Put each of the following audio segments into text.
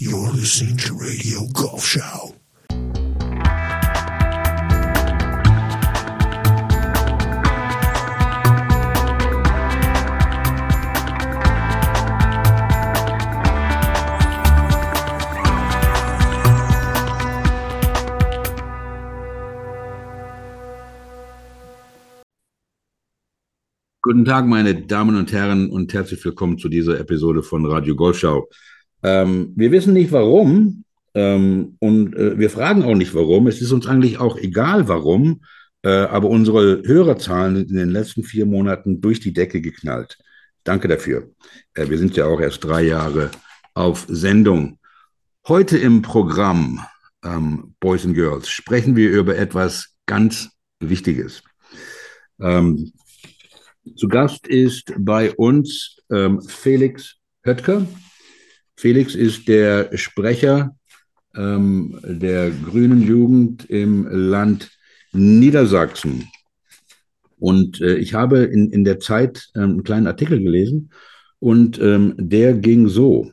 You're listening to Radio Golf Show. Guten Tag, meine Damen und Herren, und herzlich willkommen zu dieser Episode von Radio Golfschau. Ähm, wir wissen nicht warum ähm, und äh, wir fragen auch nicht warum. Es ist uns eigentlich auch egal warum, äh, aber unsere Hörerzahlen sind in den letzten vier Monaten durch die Decke geknallt. Danke dafür. Äh, wir sind ja auch erst drei Jahre auf Sendung. Heute im Programm ähm, Boys and Girls sprechen wir über etwas ganz Wichtiges. Ähm, zu Gast ist bei uns ähm, Felix Höttker. Felix ist der Sprecher ähm, der Grünen Jugend im Land Niedersachsen. Und äh, ich habe in, in der Zeit ähm, einen kleinen Artikel gelesen und ähm, der ging so.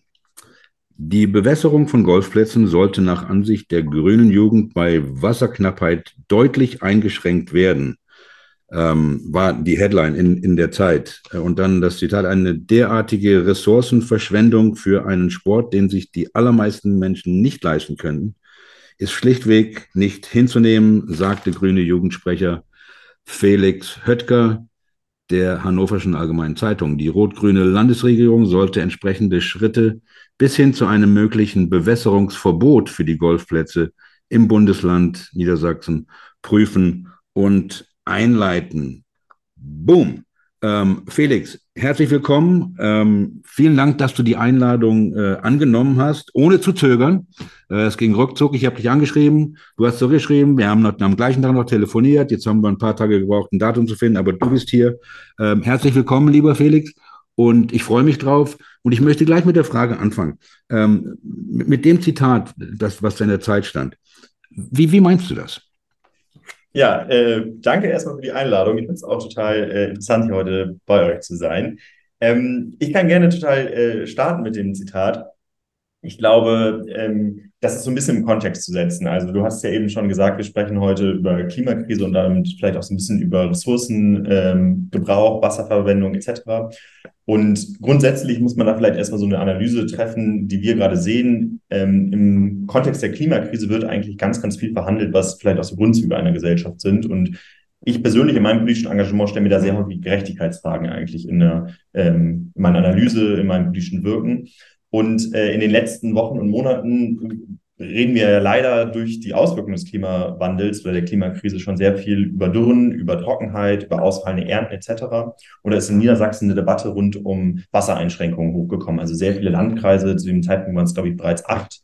Die Bewässerung von Golfplätzen sollte nach Ansicht der Grünen Jugend bei Wasserknappheit deutlich eingeschränkt werden ähm, war die Headline in, in der Zeit. Und dann das Zitat, eine derartige Ressourcenverschwendung für einen Sport, den sich die allermeisten Menschen nicht leisten können, ist schlichtweg nicht hinzunehmen, sagte grüne Jugendsprecher Felix Höttger der Hannoverschen Allgemeinen Zeitung. Die rot-grüne Landesregierung sollte entsprechende Schritte bis hin zu einem möglichen Bewässerungsverbot für die Golfplätze im Bundesland Niedersachsen prüfen und einleiten. Boom. Ähm, Felix, herzlich willkommen. Ähm, vielen Dank, dass du die Einladung äh, angenommen hast, ohne zu zögern. Äh, es ging ruckzuck. Ich habe dich angeschrieben, du hast zurückgeschrieben. Wir haben noch, am gleichen Tag noch telefoniert. Jetzt haben wir ein paar Tage gebraucht, ein Datum zu finden, aber du bist hier. Ähm, herzlich willkommen, lieber Felix. Und ich freue mich drauf. Und ich möchte gleich mit der Frage anfangen. Ähm, mit, dem Zitat, das, was da in der Zeit stand. Wie, wie meinst du das? Ja, äh, danke erstmal für die Einladung. Ich finde es auch total äh, interessant, hier heute bei euch zu sein. Ähm, ich kann gerne total äh, starten mit dem Zitat. Ich glaube, ähm, das ist so ein bisschen im Kontext zu setzen. Also du hast ja eben schon gesagt, wir sprechen heute über Klimakrise und damit vielleicht auch so ein bisschen über Ressourcengebrauch, ähm, Wasserverwendung etc. Und grundsätzlich muss man da vielleicht erstmal so eine Analyse treffen, die wir gerade sehen. Ähm, Im Kontext der Klimakrise wird eigentlich ganz, ganz viel verhandelt, was vielleicht auch so Grundzüge einer Gesellschaft sind. Und ich persönlich in meinem politischen Engagement stelle mir da sehr häufig Gerechtigkeitsfragen eigentlich in, der, ähm, in meiner Analyse, in meinem politischen Wirken. Und äh, in den letzten Wochen und Monaten reden wir ja leider durch die Auswirkungen des Klimawandels oder der Klimakrise schon sehr viel über Dürren, über Trockenheit, über ausfallende Ernten etc. Da ist in Niedersachsen eine Debatte rund um Wassereinschränkungen hochgekommen. Also sehr viele Landkreise, zu dem Zeitpunkt waren es, glaube ich, bereits acht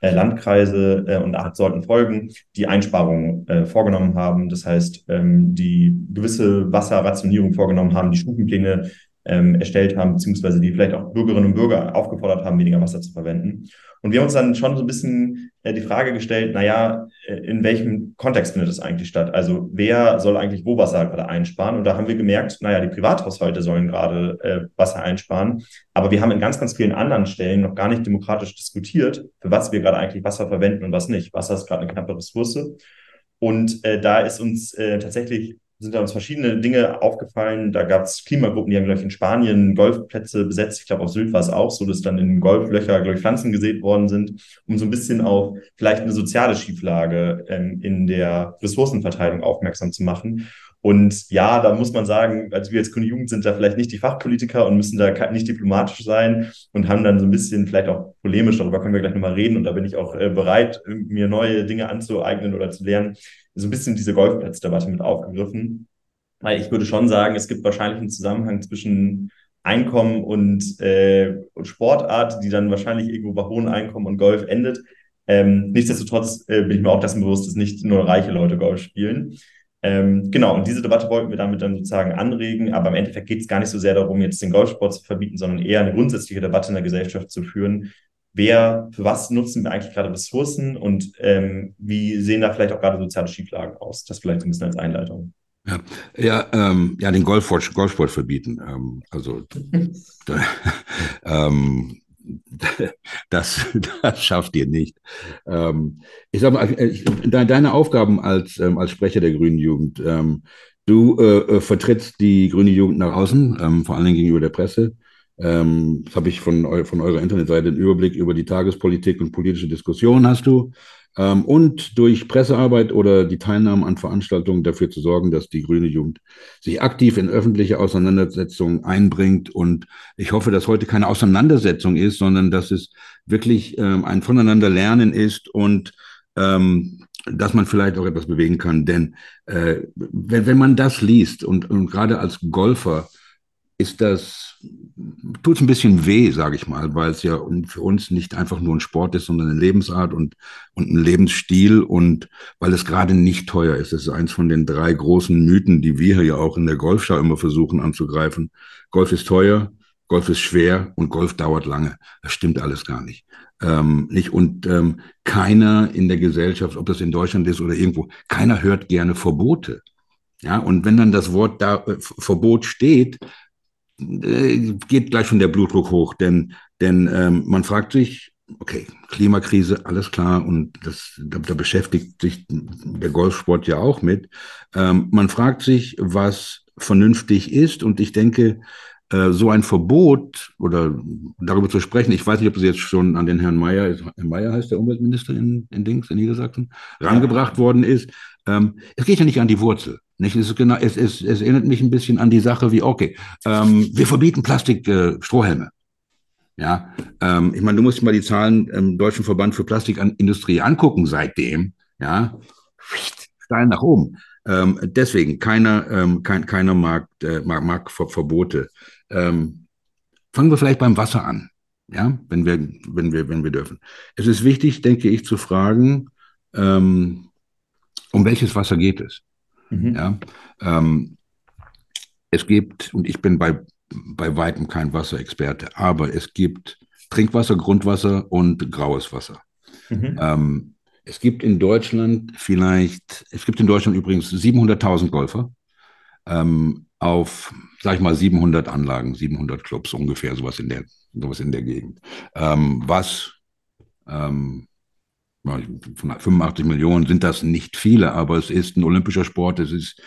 äh, Landkreise äh, und acht sollten folgen, die Einsparungen äh, vorgenommen haben. Das heißt, ähm, die gewisse Wasserrationierung vorgenommen haben, die Stufenpläne ähm, erstellt haben, beziehungsweise die vielleicht auch Bürgerinnen und Bürger aufgefordert haben, weniger Wasser zu verwenden. Und wir haben uns dann schon so ein bisschen äh, die Frage gestellt, naja, äh, in welchem Kontext findet das eigentlich statt? Also wer soll eigentlich wo Wasser gerade einsparen? Und da haben wir gemerkt, naja, die Privathaushalte sollen gerade äh, Wasser einsparen. Aber wir haben in ganz, ganz vielen anderen Stellen noch gar nicht demokratisch diskutiert, für was wir gerade eigentlich Wasser verwenden und was nicht. Wasser ist gerade eine knappe Ressource. Und äh, da ist uns äh, tatsächlich sind uns verschiedene Dinge aufgefallen. Da gab es Klimagruppen, die haben, glaube ich, in Spanien Golfplätze besetzt. Ich glaube, auf Sylt war es auch so, dass dann in Golflöcher, glaube ich, Pflanzen gesät worden sind, um so ein bisschen auf vielleicht eine soziale Schieflage ähm, in der Ressourcenverteilung aufmerksam zu machen. Und ja, da muss man sagen, also wir als Grüne Jugend sind da vielleicht nicht die Fachpolitiker und müssen da nicht diplomatisch sein und haben dann so ein bisschen vielleicht auch polemisch, darüber können wir gleich nochmal reden und da bin ich auch äh, bereit, mir neue Dinge anzueignen oder zu lernen, so ein bisschen diese Golfplatzdebatte mit aufgegriffen. Weil ich würde schon sagen, es gibt wahrscheinlich einen Zusammenhang zwischen Einkommen und, äh, und Sportart, die dann wahrscheinlich irgendwo bei hohen Einkommen und Golf endet. Ähm, nichtsdestotrotz äh, bin ich mir auch dessen bewusst, dass nicht nur reiche Leute Golf spielen. Ähm, genau, und diese Debatte wollten wir damit dann sozusagen anregen, aber im Endeffekt geht es gar nicht so sehr darum, jetzt den Golfsport zu verbieten, sondern eher eine grundsätzliche Debatte in der Gesellschaft zu führen. Wer, für was nutzen wir eigentlich gerade Ressourcen und ähm, wie sehen da vielleicht auch gerade soziale Schieflagen aus? Das vielleicht ein bisschen als Einleitung. Ja, ja, ähm, ja den Golfsport, Golfsport verbieten. Ähm, also ähm, das, das schafft ihr nicht. Ähm, ich sag mal, äh, deine Aufgaben als, ähm, als Sprecher der Grünen Jugend, ähm, du äh, äh, vertrittst die Grüne Jugend nach außen, vor allen Dingen gegenüber der Presse. Das habe ich von, von eurer Internetseite einen Überblick über die Tagespolitik und politische Diskussionen hast du. Ähm, und durch Pressearbeit oder die Teilnahme an Veranstaltungen dafür zu sorgen, dass die grüne Jugend sich aktiv in öffentliche Auseinandersetzungen einbringt. Und ich hoffe, dass heute keine Auseinandersetzung ist, sondern dass es wirklich ähm, ein Voneinanderlernen ist und ähm, dass man vielleicht auch etwas bewegen kann. Denn äh, wenn, wenn man das liest und, und gerade als Golfer ist das, tut es ein bisschen weh, sage ich mal, weil es ja für uns nicht einfach nur ein Sport ist, sondern eine Lebensart und, und ein Lebensstil und weil es gerade nicht teuer ist. Das ist eins von den drei großen Mythen, die wir ja auch in der Golfschau immer versuchen anzugreifen. Golf ist teuer, Golf ist schwer und Golf dauert lange. Das stimmt alles gar nicht. Ähm, nicht und ähm, keiner in der Gesellschaft, ob das in Deutschland ist oder irgendwo, keiner hört gerne Verbote. Ja, und wenn dann das Wort da äh, Verbot steht, geht gleich schon der Blutdruck hoch, denn, denn ähm, man fragt sich, okay, Klimakrise, alles klar, und das, da, da beschäftigt sich der Golfsport ja auch mit. Ähm, man fragt sich, was vernünftig ist, und ich denke, äh, so ein Verbot oder darüber zu sprechen, ich weiß nicht, ob es jetzt schon an den Herrn Mayer, Herr Mayer heißt der Umweltminister in, in Dings, in Niedersachsen, rangebracht worden ist. Ähm, es geht ja nicht an die Wurzel. Nicht? Es, ist genau, es, es, es erinnert mich ein bisschen an die Sache wie, okay, ähm, wir verbieten Plastik-Strohhelme. Äh, ja, ähm, ich meine, du musst mal die Zahlen im Deutschen Verband für Plastikindustrie angucken seitdem. Ja, steil nach oben. Ähm, deswegen, keiner, ähm, kein, keiner mag, äh, mag, mag Ver Verbote. Ähm, fangen wir vielleicht beim Wasser an. Ja, wenn wir, wenn wir, wenn wir dürfen. Es ist wichtig, denke ich, zu fragen, ähm, um welches Wasser geht es? Mhm. Ja, ähm, es gibt, und ich bin bei, bei weitem kein Wasserexperte, aber es gibt Trinkwasser, Grundwasser und graues Wasser. Mhm. Ähm, es gibt in Deutschland vielleicht, es gibt in Deutschland übrigens 700.000 Golfer ähm, auf, sag ich mal, 700 Anlagen, 700 Clubs ungefähr, sowas in der, sowas in der Gegend. Ähm, was ähm, 85 Millionen sind das nicht viele, aber es ist ein olympischer Sport. Es ist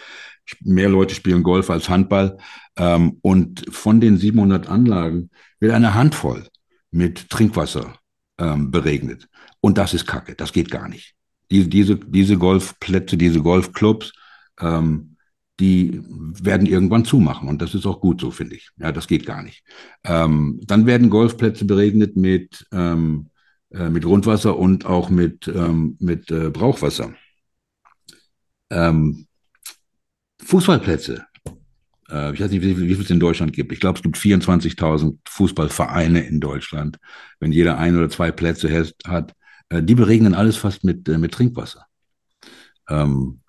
mehr Leute spielen Golf als Handball. Ähm, und von den 700 Anlagen wird eine Handvoll mit Trinkwasser ähm, beregnet. Und das ist Kacke. Das geht gar nicht. Die, diese, diese Golfplätze, diese Golfclubs, ähm, die werden irgendwann zumachen. Und das ist auch gut so, finde ich. Ja, das geht gar nicht. Ähm, dann werden Golfplätze beregnet mit, ähm, äh, mit Grundwasser und auch mit, ähm, mit äh, Brauchwasser. Ähm, Fußballplätze. Äh, ich weiß nicht, wie, wie viel es in Deutschland gibt. Ich glaube, es gibt 24.000 Fußballvereine in Deutschland. Wenn jeder ein oder zwei Plätze hat, äh, die beregnen alles fast mit, äh, mit Trinkwasser. Ähm,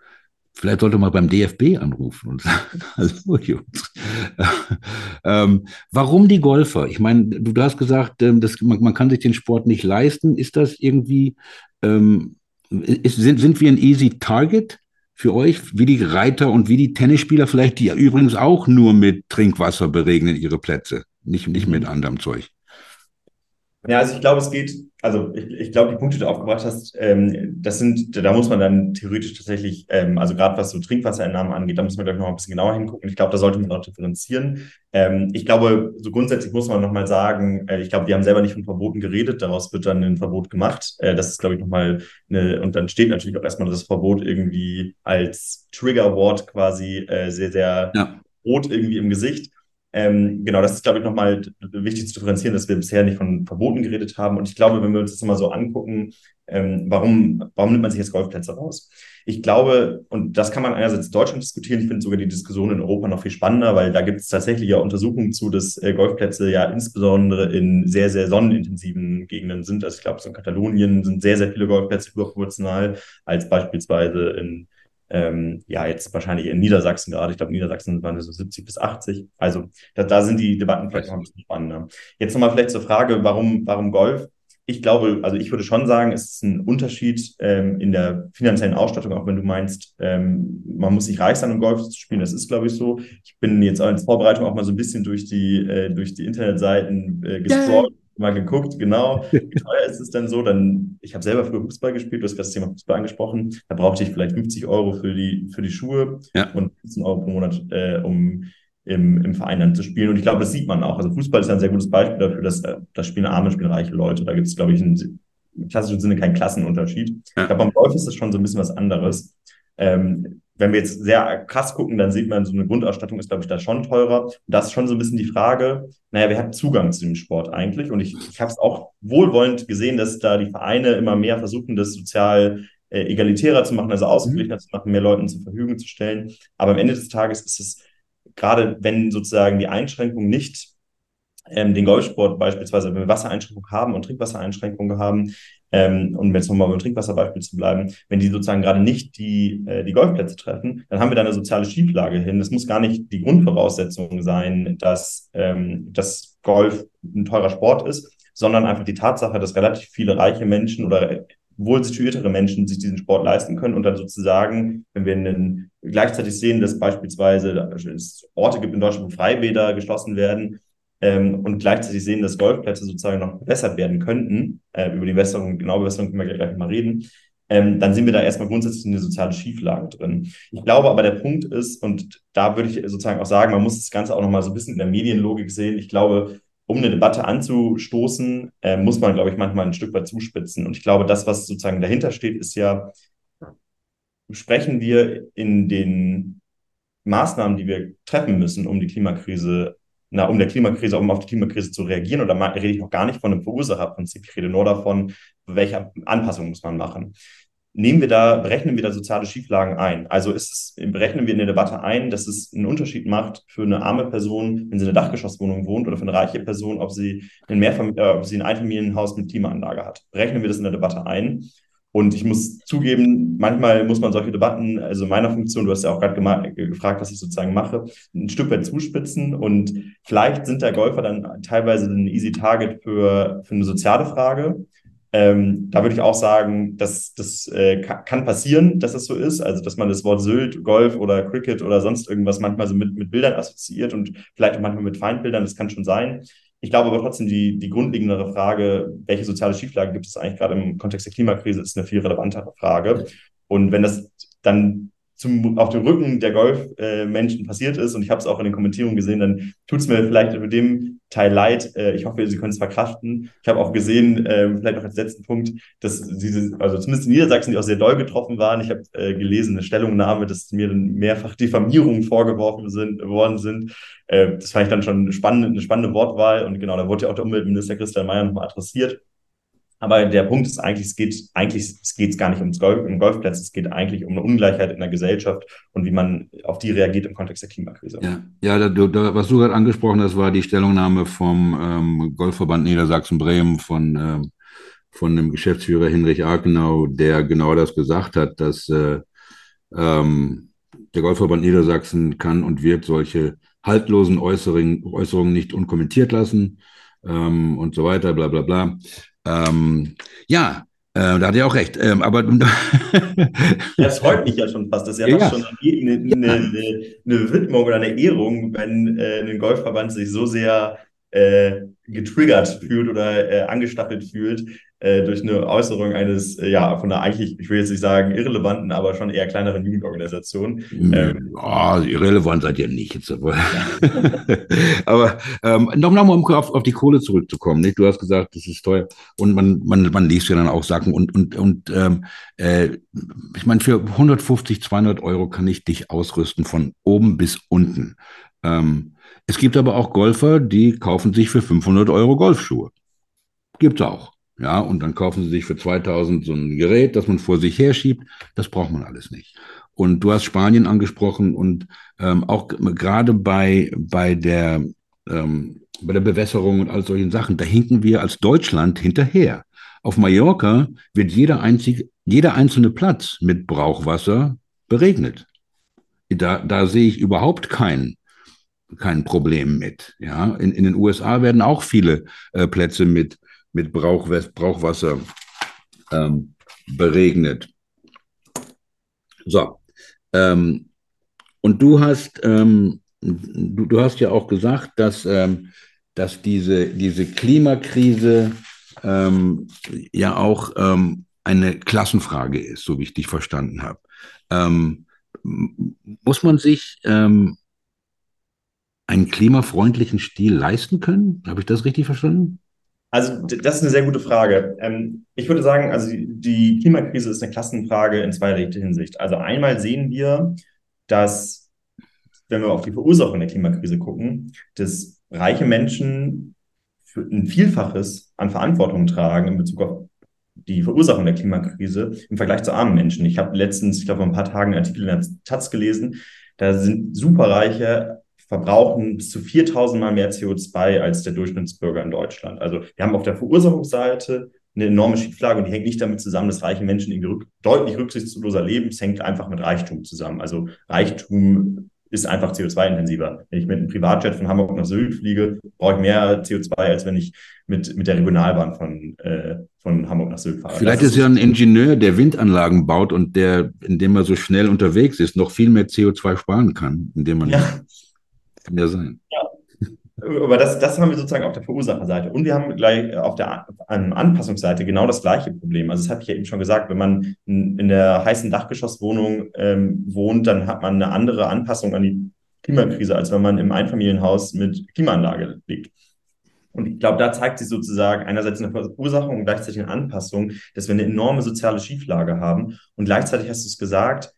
Vielleicht sollte man beim DFB anrufen und sagen, also Jungs, ähm, warum die Golfer? Ich meine, du, hast gesagt, ähm, das, man, man, kann sich den Sport nicht leisten. Ist das irgendwie, ähm, ist, sind, sind wir ein easy target für euch, wie die Reiter und wie die Tennisspieler vielleicht, die ja übrigens auch nur mit Trinkwasser beregnen ihre Plätze, nicht, nicht mit anderem Zeug? Ja, also ich glaube, es geht, also ich, ich glaube, die Punkte, die du aufgebracht hast, ähm, das sind, da muss man dann theoretisch tatsächlich, ähm, also gerade was so Trinkwasserentnahmen angeht, da muss man gleich noch ein bisschen genauer hingucken. Ich glaube, da sollte man auch differenzieren. Ähm, ich glaube, so grundsätzlich muss man nochmal sagen, äh, ich glaube, wir haben selber nicht von Verboten geredet, daraus wird dann ein Verbot gemacht. Äh, das ist, glaube ich, nochmal eine, und dann steht natürlich auch erstmal das Verbot irgendwie als Triggerwort quasi äh, sehr, sehr ja. rot irgendwie im Gesicht. Ähm, genau, das ist, glaube ich, nochmal wichtig zu differenzieren, dass wir bisher nicht von Verboten geredet haben. Und ich glaube, wenn wir uns das mal so angucken, ähm, warum, warum nimmt man sich jetzt Golfplätze raus? Ich glaube, und das kann man einerseits in Deutschland diskutieren, ich finde sogar die Diskussion in Europa noch viel spannender, weil da gibt es tatsächlich ja Untersuchungen zu, dass äh, Golfplätze ja insbesondere in sehr, sehr sonnenintensiven Gegenden sind. Also ich glaube, so in Katalonien sind sehr, sehr viele Golfplätze überproportional als beispielsweise in ähm, ja, jetzt wahrscheinlich in Niedersachsen gerade. Ich glaube, Niedersachsen waren es so 70 bis 80. Also da, da sind die Debatten vielleicht noch ein bisschen spannender. Jetzt nochmal vielleicht zur Frage, warum, warum Golf? Ich glaube, also ich würde schon sagen, es ist ein Unterschied ähm, in der finanziellen Ausstattung, auch wenn du meinst, ähm, man muss nicht reich sein, um Golf zu spielen. Das ist, glaube ich, so. Ich bin jetzt als Vorbereitung auch mal so ein bisschen durch die, äh, durch die Internetseiten äh, gescrollt. Mal geguckt, genau, wie teuer ist es denn so? Dann, ich habe selber früher Fußball gespielt, du hast gerade das Thema Fußball angesprochen. Da brauchte ich vielleicht 50 Euro für die, für die Schuhe Ja. und 15 Euro pro Monat, äh, um im, im Verein dann zu spielen. Und ich glaube, das sieht man auch. Also Fußball ist ein sehr gutes Beispiel dafür, dass äh, da spielen arme, spielen reiche Leute. Da gibt es, glaube ich, in, im klassischen Sinne keinen Klassenunterschied. Ja. Ich glaube, beim Golf ist das schon so ein bisschen was anderes. Ähm, wenn wir jetzt sehr krass gucken, dann sieht man, so eine Grundausstattung ist, glaube ich, da schon teurer. Und das ist schon so ein bisschen die Frage, naja, wer hat Zugang zu dem Sport eigentlich? Und ich, ich habe es auch wohlwollend gesehen, dass da die Vereine immer mehr versuchen, das sozial äh, egalitärer zu machen, also ausgeglichener zu machen, mehr Leuten zur Verfügung zu stellen. Aber am Ende des Tages ist es, gerade wenn sozusagen die Einschränkung nicht ähm, den Golfsport beispielsweise, wenn wir Wassereinschränkungen haben und Trinkwassereinschränkungen haben, ähm, und jetzt nochmal beim Trinkwasserbeispiel zu bleiben, wenn die sozusagen gerade nicht die, äh, die Golfplätze treffen, dann haben wir da eine soziale Schieflage hin. Das muss gar nicht die Grundvoraussetzung sein, dass, ähm, dass Golf ein teurer Sport ist, sondern einfach die Tatsache, dass relativ viele reiche Menschen oder wohl situiertere Menschen sich diesen Sport leisten können und dann sozusagen, wenn wir einen, gleichzeitig sehen, dass beispielsweise es Orte gibt in Deutschland, wo Freibäder geschlossen werden, ähm, und gleichzeitig sehen, dass Golfplätze sozusagen noch verbessert werden könnten, äh, über die Besserung, genau Besserung können wir gleich mal reden, ähm, dann sind wir da erstmal grundsätzlich in eine soziale Schieflage drin. Ich glaube aber, der Punkt ist, und da würde ich sozusagen auch sagen, man muss das Ganze auch nochmal so ein bisschen in der Medienlogik sehen. Ich glaube, um eine Debatte anzustoßen, äh, muss man, glaube ich, manchmal ein Stück weit zuspitzen. Und ich glaube, das, was sozusagen dahinter steht, ist ja, sprechen wir in den Maßnahmen, die wir treffen müssen, um die Klimakrise na, um der Klimakrise, um auf die Klimakrise zu reagieren, oder rede ich noch gar nicht von einem Verursacherprinzip, ich rede nur davon, welche Anpassungen muss man machen. Nehmen wir da, berechnen wir da soziale Schieflagen ein? Also ist es, berechnen wir in der Debatte ein, dass es einen Unterschied macht für eine arme Person, wenn sie in einer Dachgeschosswohnung wohnt, oder für eine reiche Person, ob sie ein, äh, ob sie ein Einfamilienhaus mit Klimaanlage hat? Berechnen wir das in der Debatte ein? Und ich muss zugeben, manchmal muss man solche Debatten, also in meiner Funktion, du hast ja auch gerade gefragt, was ich sozusagen mache, ein Stück weit zuspitzen. Und vielleicht sind der Golfer dann teilweise ein easy Target für, für eine soziale Frage. Ähm, da würde ich auch sagen, dass das äh, kann passieren, dass das so ist. Also, dass man das Wort Sylt, Golf oder Cricket oder sonst irgendwas manchmal so mit, mit Bildern assoziiert und vielleicht auch manchmal mit Feindbildern, das kann schon sein. Ich glaube aber trotzdem, die, die grundlegendere Frage, welche soziale Schieflage gibt es eigentlich gerade im Kontext der Klimakrise, ist eine viel relevantere Frage. Und wenn das dann zum, auf dem Rücken der Golfmenschen äh, passiert ist, und ich habe es auch in den Kommentierungen gesehen, dann tut es mir vielleicht über dem Teil leid. Äh, ich hoffe, Sie können es verkraften. Ich habe auch gesehen, äh, vielleicht noch als letzten Punkt, dass diese, also zumindest in Niedersachsen, die auch sehr doll getroffen waren. Ich habe äh, gelesen, eine Stellungnahme, dass mir mehrfach Diffamierungen vorgeworfen sind, worden sind. Äh, das fand ich dann schon eine spannende, eine spannende Wortwahl. Und genau, da wurde ja auch der Umweltminister Christian Mayer nochmal adressiert. Aber der Punkt ist eigentlich, es geht eigentlich, es geht gar nicht ums Golf, um Golfplätze, es geht eigentlich um eine Ungleichheit in der Gesellschaft und wie man auf die reagiert im Kontext der Klimakrise. Ja, ja da, da, was du gerade angesprochen hast, war die Stellungnahme vom ähm, Golfverband Niedersachsen-Bremen von, ähm, von dem Geschäftsführer Hinrich Arkenau, der genau das gesagt hat, dass äh, ähm, der Golfverband Niedersachsen kann und wird solche haltlosen Äußerungen, Äußerungen nicht unkommentiert lassen ähm, und so weiter, bla bla bla. Ähm, ja, äh, da hat er auch recht. Ähm, aber das freut mich ja schon fast. Das ist ja, ja. fast schon eine, eine, eine, eine, Widmung oder eine Ehrung, wenn äh, ein Golfverband sich so sehr äh, getriggert fühlt oder äh, angestachelt fühlt äh, durch eine Äußerung eines, äh, ja, von einer eigentlich, ich will jetzt nicht sagen irrelevanten, aber schon eher kleineren Jugendorganisation. Ähm, oh, irrelevant seid ihr nicht. Jetzt aber aber ähm, nochmal, um auf, auf die Kohle zurückzukommen. Nicht? Du hast gesagt, das ist teuer. Und man, man, man liest ja dann auch Sachen. Und, und, und ähm, äh, ich meine, für 150, 200 Euro kann ich dich ausrüsten von oben bis unten. Ähm, es gibt aber auch Golfer, die kaufen sich für 500 Euro Golfschuhe. Gibt's auch. Ja, und dann kaufen sie sich für 2000 so ein Gerät, das man vor sich herschiebt. Das braucht man alles nicht. Und du hast Spanien angesprochen und ähm, auch gerade bei, bei der, ähm, bei der Bewässerung und all solchen Sachen, da hinken wir als Deutschland hinterher. Auf Mallorca wird jeder, einzig, jeder einzelne Platz mit Brauchwasser beregnet. Da, da sehe ich überhaupt kein, kein Problem mit. Ja, in, in den USA werden auch viele äh, Plätze mit, mit Brauchwasser, Brauchwasser ähm, beregnet. So. Ähm, und du hast, ähm, du, du hast ja auch gesagt, dass, ähm, dass diese, diese Klimakrise ähm, ja auch ähm, eine Klassenfrage ist, so wie ich dich verstanden habe. Muss man sich einen klimafreundlichen Stil leisten können? Habe ich das richtig verstanden? Also, das ist eine sehr gute Frage. Ähm, ich würde sagen, also die Klimakrise ist eine Klassenfrage in zweierlei Hinsicht. Also einmal sehen wir, dass, wenn wir auf die Verursachung der Klimakrise gucken, dass reiche Menschen ein Vielfaches an Verantwortung tragen in Bezug auf die Verursachung der Klimakrise im Vergleich zu armen Menschen. Ich habe letztens, ich glaube, vor ein paar Tagen einen Artikel in der Taz gelesen, da sind Superreiche verbrauchen bis zu 4000 Mal mehr CO2 als der Durchschnittsbürger in Deutschland. Also wir haben auf der Verursachungsseite eine enorme Schieflage und die hängt nicht damit zusammen, dass reiche Menschen irgendwie rück, deutlich rücksichtsloser leben. Es hängt einfach mit Reichtum zusammen. Also Reichtum ist einfach CO2-intensiver. Wenn ich mit einem Privatjet von Hamburg nach Sylt fliege, brauche ich mehr CO2, als wenn ich mit, mit der Regionalbahn von, äh, von Hamburg nach Sylt fahre. Vielleicht das ist ja ein Ingenieur, der Windanlagen baut und der, indem er so schnell unterwegs ist, noch viel mehr CO2 sparen kann, indem man ja. Kann ja sein. Ja. Aber das, das haben wir sozusagen auf der Verursacherseite. Und wir haben gleich auf der Anpassungsseite genau das gleiche Problem. Also das habe ich ja eben schon gesagt, wenn man in der heißen Dachgeschosswohnung ähm, wohnt, dann hat man eine andere Anpassung an die Klimakrise, als wenn man im Einfamilienhaus mit Klimaanlage liegt. Und ich glaube, da zeigt sich sozusagen einerseits eine Verursachung und gleichzeitig eine Anpassung, dass wir eine enorme soziale Schieflage haben. Und gleichzeitig hast du es gesagt,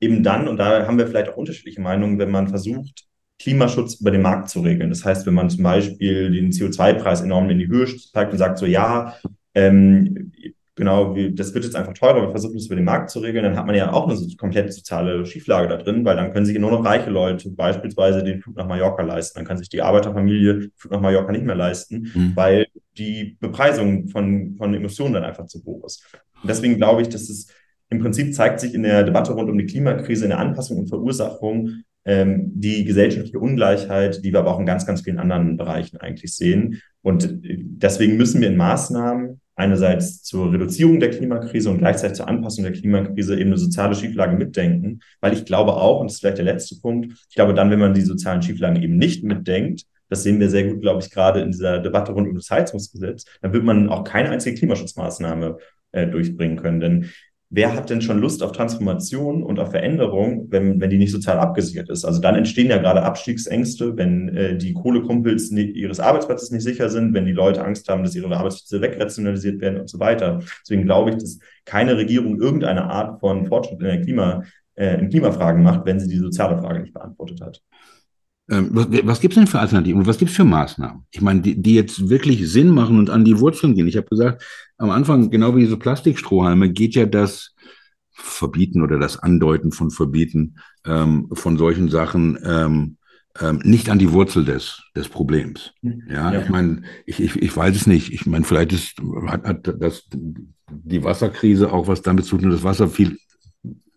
eben dann, und da haben wir vielleicht auch unterschiedliche Meinungen, wenn man versucht, Klimaschutz über den Markt zu regeln. Das heißt, wenn man zum Beispiel den CO2-Preis enorm in die Höhe steigt und sagt so, ja, ähm, genau, das wird jetzt einfach teurer, wir versuchen es über den Markt zu regeln, dann hat man ja auch eine so komplett soziale Schieflage da drin, weil dann können sich nur noch reiche Leute beispielsweise den Flug nach Mallorca leisten. Dann kann sich die Arbeiterfamilie den Flug nach Mallorca nicht mehr leisten, mhm. weil die Bepreisung von, von Emissionen dann einfach zu hoch ist. Und deswegen glaube ich, dass es im Prinzip zeigt sich in der Debatte rund um die Klimakrise, in der Anpassung und Verursachung, ähm, die gesellschaftliche Ungleichheit, die wir aber auch in ganz, ganz vielen anderen Bereichen eigentlich sehen. Und äh, deswegen müssen wir in Maßnahmen einerseits zur Reduzierung der Klimakrise und gleichzeitig zur Anpassung der Klimakrise eben eine soziale Schieflage mitdenken, weil ich glaube auch, und das ist vielleicht der letzte Punkt, ich glaube dann, wenn man die sozialen Schieflagen eben nicht mitdenkt, das sehen wir sehr gut, glaube ich, gerade in dieser Debatte rund um das Heizungsgesetz, dann wird man auch keine einzige Klimaschutzmaßnahme äh, durchbringen können. Denn wer hat denn schon Lust auf Transformation und auf Veränderung, wenn, wenn die nicht sozial abgesichert ist? Also dann entstehen ja gerade Abstiegsängste, wenn äh, die Kohlekumpels ihres Arbeitsplatzes nicht sicher sind, wenn die Leute Angst haben, dass ihre Arbeitsplätze wegrationalisiert werden und so weiter. Deswegen glaube ich, dass keine Regierung irgendeine Art von Fortschritt in der Klima, äh, in Klimafragen macht, wenn sie die soziale Frage nicht beantwortet hat. Ähm, was, was gibt es denn für Alternativen und was gibt es für Maßnahmen? Ich meine, die, die jetzt wirklich Sinn machen und an die Wurzeln gehen. Ich habe gesagt, am Anfang, genau wie diese Plastikstrohhalme, geht ja das Verbieten oder das Andeuten von Verbieten ähm, von solchen Sachen ähm, ähm, nicht an die Wurzel des, des Problems. Ja, ja. ich meine, ich, ich, ich weiß es nicht. Ich meine, vielleicht ist, hat, hat das, die Wasserkrise auch was damit zu tun, dass Wasser viel,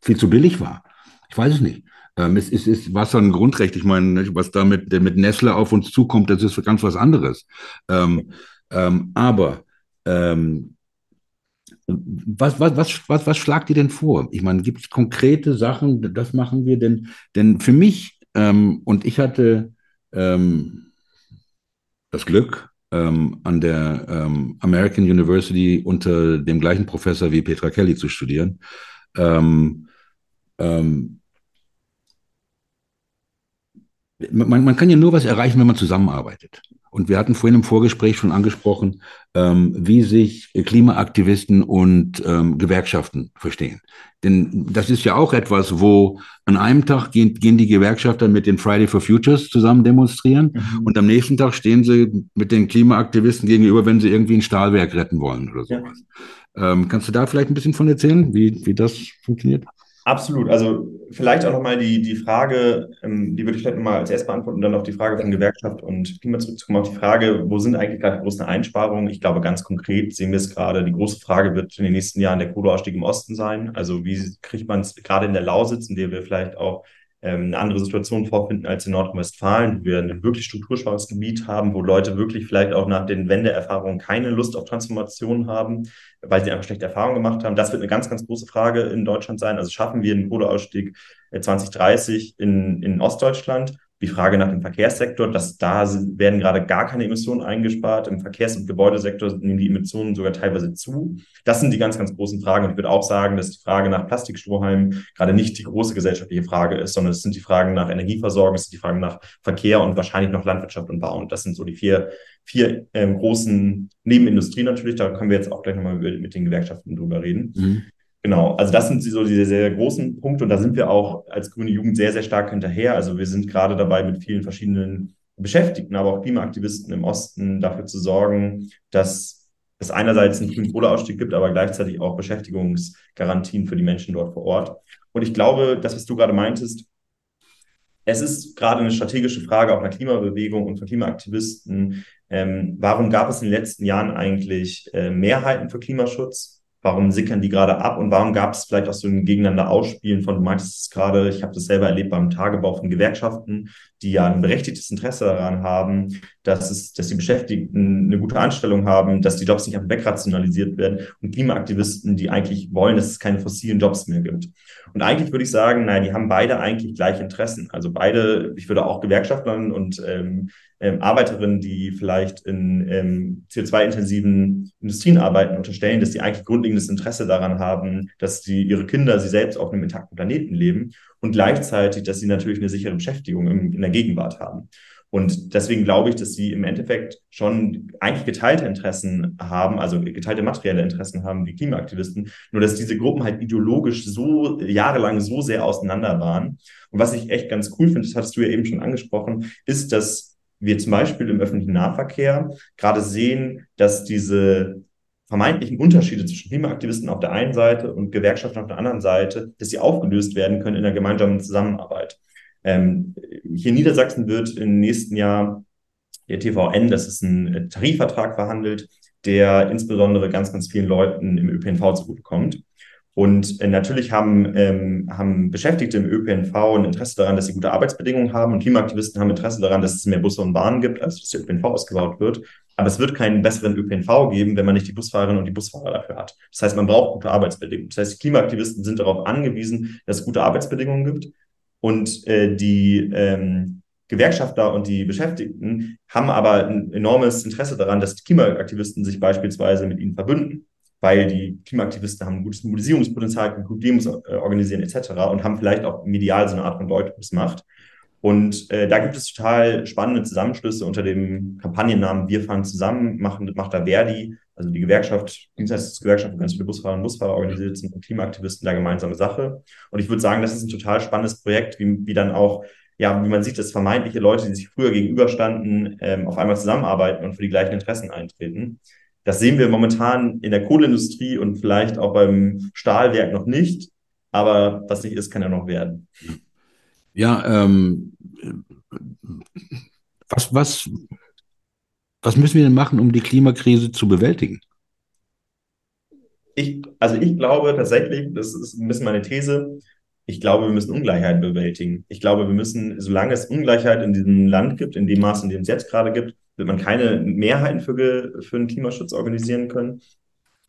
viel zu billig war. Ich weiß es nicht. Ähm, es ist, ist Wasser ein Grundrecht. Ich meine, was da mit, mit Nestle auf uns zukommt, das ist ganz was anderes. Ähm, ähm, aber ähm, was, was, was, was, was schlagt ihr denn vor? Ich meine, gibt es konkrete Sachen, das machen wir denn? Denn für mich, ähm, und ich hatte ähm, das Glück, an der American University unter dem gleichen Professor wie Petra Kelly zu studieren. Ähm, ähm, man, man kann ja nur was erreichen, wenn man zusammenarbeitet. Und wir hatten vorhin im Vorgespräch schon angesprochen, ähm, wie sich Klimaaktivisten und ähm, Gewerkschaften verstehen. Denn das ist ja auch etwas, wo an einem Tag gehen, gehen die Gewerkschafter mit den Friday for Futures zusammen demonstrieren mhm. und am nächsten Tag stehen sie mit den Klimaaktivisten gegenüber, wenn sie irgendwie ein Stahlwerk retten wollen oder sowas. Ja. Ähm, kannst du da vielleicht ein bisschen von erzählen, wie, wie das funktioniert? Absolut. Also vielleicht auch nochmal die, die Frage, ähm, die würde ich vielleicht nochmal als erst beantworten und dann auf die Frage von Gewerkschaft und Klima zurückzukommen, auf die Frage, wo sind eigentlich gerade die großen Einsparungen? Ich glaube, ganz konkret sehen wir es gerade, die große Frage wird in den nächsten Jahren der Kohleausstieg im Osten sein. Also wie kriegt man es gerade in der Lausitz, in der wir vielleicht auch ähm, eine andere Situation vorfinden als in Nordrhein-Westfalen, wo wir ein wirklich strukturschwaches Gebiet haben, wo Leute wirklich vielleicht auch nach den Wendeerfahrungen keine Lust auf Transformation haben, weil sie einfach schlechte Erfahrungen gemacht haben. Das wird eine ganz, ganz große Frage in Deutschland sein. Also schaffen wir einen Kohleausstieg 2030 äh, in, in Ostdeutschland? Die Frage nach dem Verkehrssektor, dass da werden gerade gar keine Emissionen eingespart. Im Verkehrs- und Gebäudesektor nehmen die Emissionen sogar teilweise zu. Das sind die ganz, ganz großen Fragen. Und ich würde auch sagen, dass die Frage nach Plastikstrohhalmen gerade nicht die große gesellschaftliche Frage ist, sondern es sind die Fragen nach Energieversorgung, es sind die Fragen nach Verkehr und wahrscheinlich noch Landwirtschaft und Bau. Und das sind so die vier, vier ähm, großen Nebenindustrie natürlich. Da können wir jetzt auch gleich nochmal mit den Gewerkschaften drüber reden. Mhm. Genau, also das sind so diese sehr großen Punkte und da sind wir auch als grüne Jugend sehr, sehr stark hinterher. Also wir sind gerade dabei, mit vielen verschiedenen Beschäftigten, aber auch Klimaaktivisten im Osten dafür zu sorgen, dass es einerseits einen grünen Kohleausstieg gibt, aber gleichzeitig auch Beschäftigungsgarantien für die Menschen dort vor Ort. Und ich glaube, das, was du gerade meintest, es ist gerade eine strategische Frage auch einer Klimabewegung und von Klimaaktivisten. Ähm, warum gab es in den letzten Jahren eigentlich äh, Mehrheiten für Klimaschutz? Warum sickern die gerade ab und warum gab es vielleicht auch so ein Gegeneinander Ausspielen von, du meintest es gerade, ich habe das selber erlebt beim Tagebau von Gewerkschaften, die ja ein berechtigtes Interesse daran haben, dass, es, dass die Beschäftigten eine gute Anstellung haben, dass die Jobs nicht einfach wegrationalisiert werden und Klimaaktivisten, die eigentlich wollen, dass es keine fossilen Jobs mehr gibt. Und eigentlich würde ich sagen, naja, die haben beide eigentlich gleiche Interessen. Also beide, ich würde auch Gewerkschaftlern und ähm, ähm, Arbeiterinnen, die vielleicht in ähm, CO2-intensiven Industrien arbeiten, unterstellen, dass sie eigentlich grundlegendes Interesse daran haben, dass sie ihre Kinder, sie selbst auf einem intakten Planeten leben und gleichzeitig, dass sie natürlich eine sichere Beschäftigung im, in der Gegenwart haben. Und deswegen glaube ich, dass sie im Endeffekt schon eigentlich geteilte Interessen haben, also geteilte materielle Interessen haben wie Klimaaktivisten, nur dass diese Gruppen halt ideologisch so jahrelang so sehr auseinander waren. Und was ich echt ganz cool finde, das hattest du ja eben schon angesprochen, ist, dass wir zum Beispiel im öffentlichen Nahverkehr gerade sehen, dass diese vermeintlichen Unterschiede zwischen Klimaaktivisten auf der einen Seite und Gewerkschaften auf der anderen Seite, dass sie aufgelöst werden können in der gemeinsamen Zusammenarbeit. Ähm, hier in Niedersachsen wird im nächsten Jahr der TVN, das ist ein Tarifvertrag verhandelt, der insbesondere ganz, ganz vielen Leuten im ÖPNV zugutekommt. Und äh, natürlich haben, ähm, haben Beschäftigte im ÖPNV ein Interesse daran, dass sie gute Arbeitsbedingungen haben. Und Klimaaktivisten haben Interesse daran, dass es mehr Busse und Bahnen gibt, als dass der ÖPNV ausgebaut wird. Aber es wird keinen besseren ÖPNV geben, wenn man nicht die Busfahrerinnen und die Busfahrer dafür hat. Das heißt, man braucht gute Arbeitsbedingungen. Das heißt, die Klimaaktivisten sind darauf angewiesen, dass es gute Arbeitsbedingungen gibt. Und äh, die ähm, Gewerkschafter und die Beschäftigten haben aber ein enormes Interesse daran, dass Klimaaktivisten sich beispielsweise mit ihnen verbünden weil die Klimaaktivisten haben ein gutes Mobilisierungspotenzial, können gut Demos äh, organisieren etc. und haben vielleicht auch medial so eine Art von Deutungsmacht. Und äh, da gibt es total spannende Zusammenschlüsse unter dem Kampagnennamen Wir fahren zusammen, machen, macht da Verdi, also die Gewerkschaft, Dienstleistungsgewerkschaft, wo ganz viele Busfahrer und Busfahrer organisiert sind und Klimaaktivisten da gemeinsame Sache. Und ich würde sagen, das ist ein total spannendes Projekt, wie, wie dann auch, ja, wie man sieht, dass vermeintliche Leute, die sich früher gegenüberstanden, ähm, auf einmal zusammenarbeiten und für die gleichen Interessen eintreten. Das sehen wir momentan in der Kohleindustrie und vielleicht auch beim Stahlwerk noch nicht. Aber was nicht ist, kann ja noch werden. Ja, ähm, was, was, was müssen wir denn machen, um die Klimakrise zu bewältigen? Ich, also ich glaube tatsächlich, das ist ein bisschen meine These, ich glaube, wir müssen Ungleichheit bewältigen. Ich glaube, wir müssen, solange es Ungleichheit in diesem Land gibt, in dem Maß, in dem es jetzt gerade gibt, wird man keine Mehrheiten für, für den Klimaschutz organisieren können.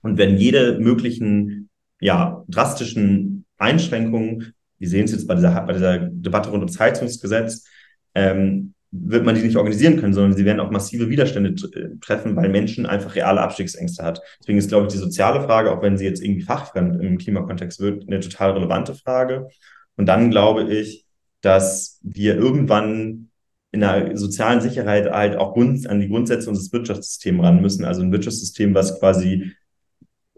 Und wenn jede möglichen, ja, drastischen Einschränkungen, wir sehen es jetzt bei dieser, bei dieser Debatte rund ums Heizungsgesetz, ähm, wird man die nicht organisieren können, sondern sie werden auch massive Widerstände treffen, weil Menschen einfach reale Abstiegsängste hat. Deswegen ist, glaube ich, die soziale Frage, auch wenn sie jetzt irgendwie fachfremd im Klimakontext wird, eine total relevante Frage. Und dann glaube ich, dass wir irgendwann in der sozialen Sicherheit halt auch an die Grundsätze unseres Wirtschaftssystems ran müssen. Also ein Wirtschaftssystem, was quasi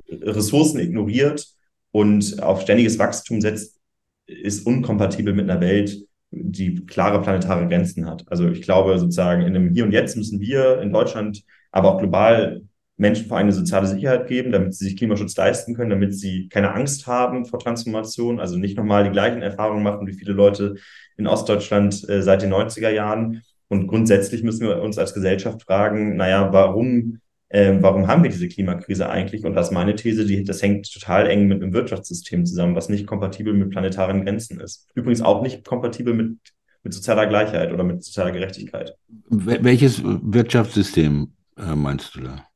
Ressourcen ignoriert und auf ständiges Wachstum setzt, ist unkompatibel mit einer Welt, die klare planetare Grenzen hat. Also ich glaube sozusagen in dem Hier und Jetzt müssen wir in Deutschland, aber auch global Menschen vor allem eine soziale Sicherheit geben, damit sie sich Klimaschutz leisten können, damit sie keine Angst haben vor Transformation, also nicht nochmal die gleichen Erfahrungen machen wie viele Leute in Ostdeutschland äh, seit den 90er Jahren. Und grundsätzlich müssen wir uns als Gesellschaft fragen, naja, warum, äh, warum haben wir diese Klimakrise eigentlich? Und das ist meine These, die, das hängt total eng mit einem Wirtschaftssystem zusammen, was nicht kompatibel mit planetaren Grenzen ist. Übrigens auch nicht kompatibel mit, mit sozialer Gleichheit oder mit sozialer Gerechtigkeit. Welches Wirtschaftssystem äh, meinst du da?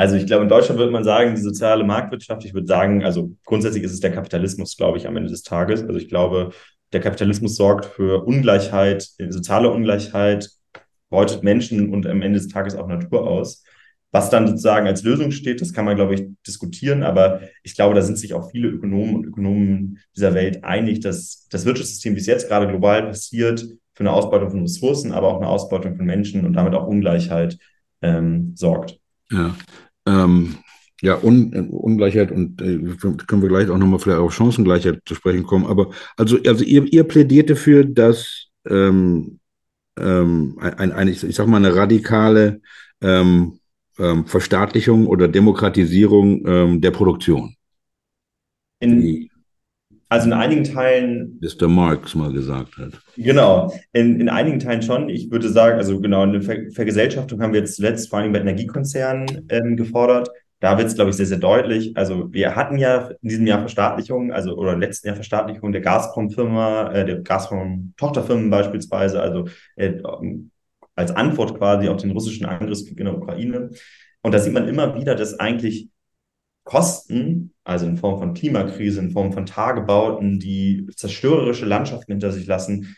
Also ich glaube, in Deutschland würde man sagen, die soziale Marktwirtschaft, ich würde sagen, also grundsätzlich ist es der Kapitalismus, glaube ich, am Ende des Tages. Also ich glaube, der Kapitalismus sorgt für Ungleichheit, soziale Ungleichheit, beutet Menschen und am Ende des Tages auch Natur aus. Was dann sozusagen als Lösung steht, das kann man, glaube ich, diskutieren, aber ich glaube, da sind sich auch viele Ökonomen und Ökonomen dieser Welt einig, dass das Wirtschaftssystem, wie es jetzt gerade global passiert, für eine Ausbeutung von Ressourcen, aber auch eine Ausbeutung von Menschen und damit auch Ungleichheit ähm, sorgt. Ja, ähm, ja, Un Ungleichheit und äh, können wir gleich auch nochmal vielleicht auf Chancengleichheit zu sprechen kommen. Aber also, also ihr, ihr plädiert dafür, dass ähm, ähm, ein, ein, ich sag mal, eine radikale ähm, ähm, Verstaatlichung oder Demokratisierung ähm, der Produktion. In, also in einigen Teilen. Mr. Marx mal gesagt hat. Genau, in, in einigen Teilen schon. Ich würde sagen, also genau, eine Ver Vergesellschaftung haben wir jetzt zuletzt vor allem bei Energiekonzernen ähm, gefordert. Da wird es, glaube ich, sehr, sehr deutlich. Also wir hatten ja in diesem Jahr Verstaatlichung, also oder im letzten Jahr Verstaatlichung der Gazprom-Firma, äh, der Gazprom-Tochterfirmen beispielsweise, also äh, als Antwort quasi auf den russischen Angriffskrieg in der Ukraine. Und da sieht man immer wieder, dass eigentlich Kosten, also in Form von Klimakrise, in Form von Tagebauten, die zerstörerische Landschaften hinter sich lassen,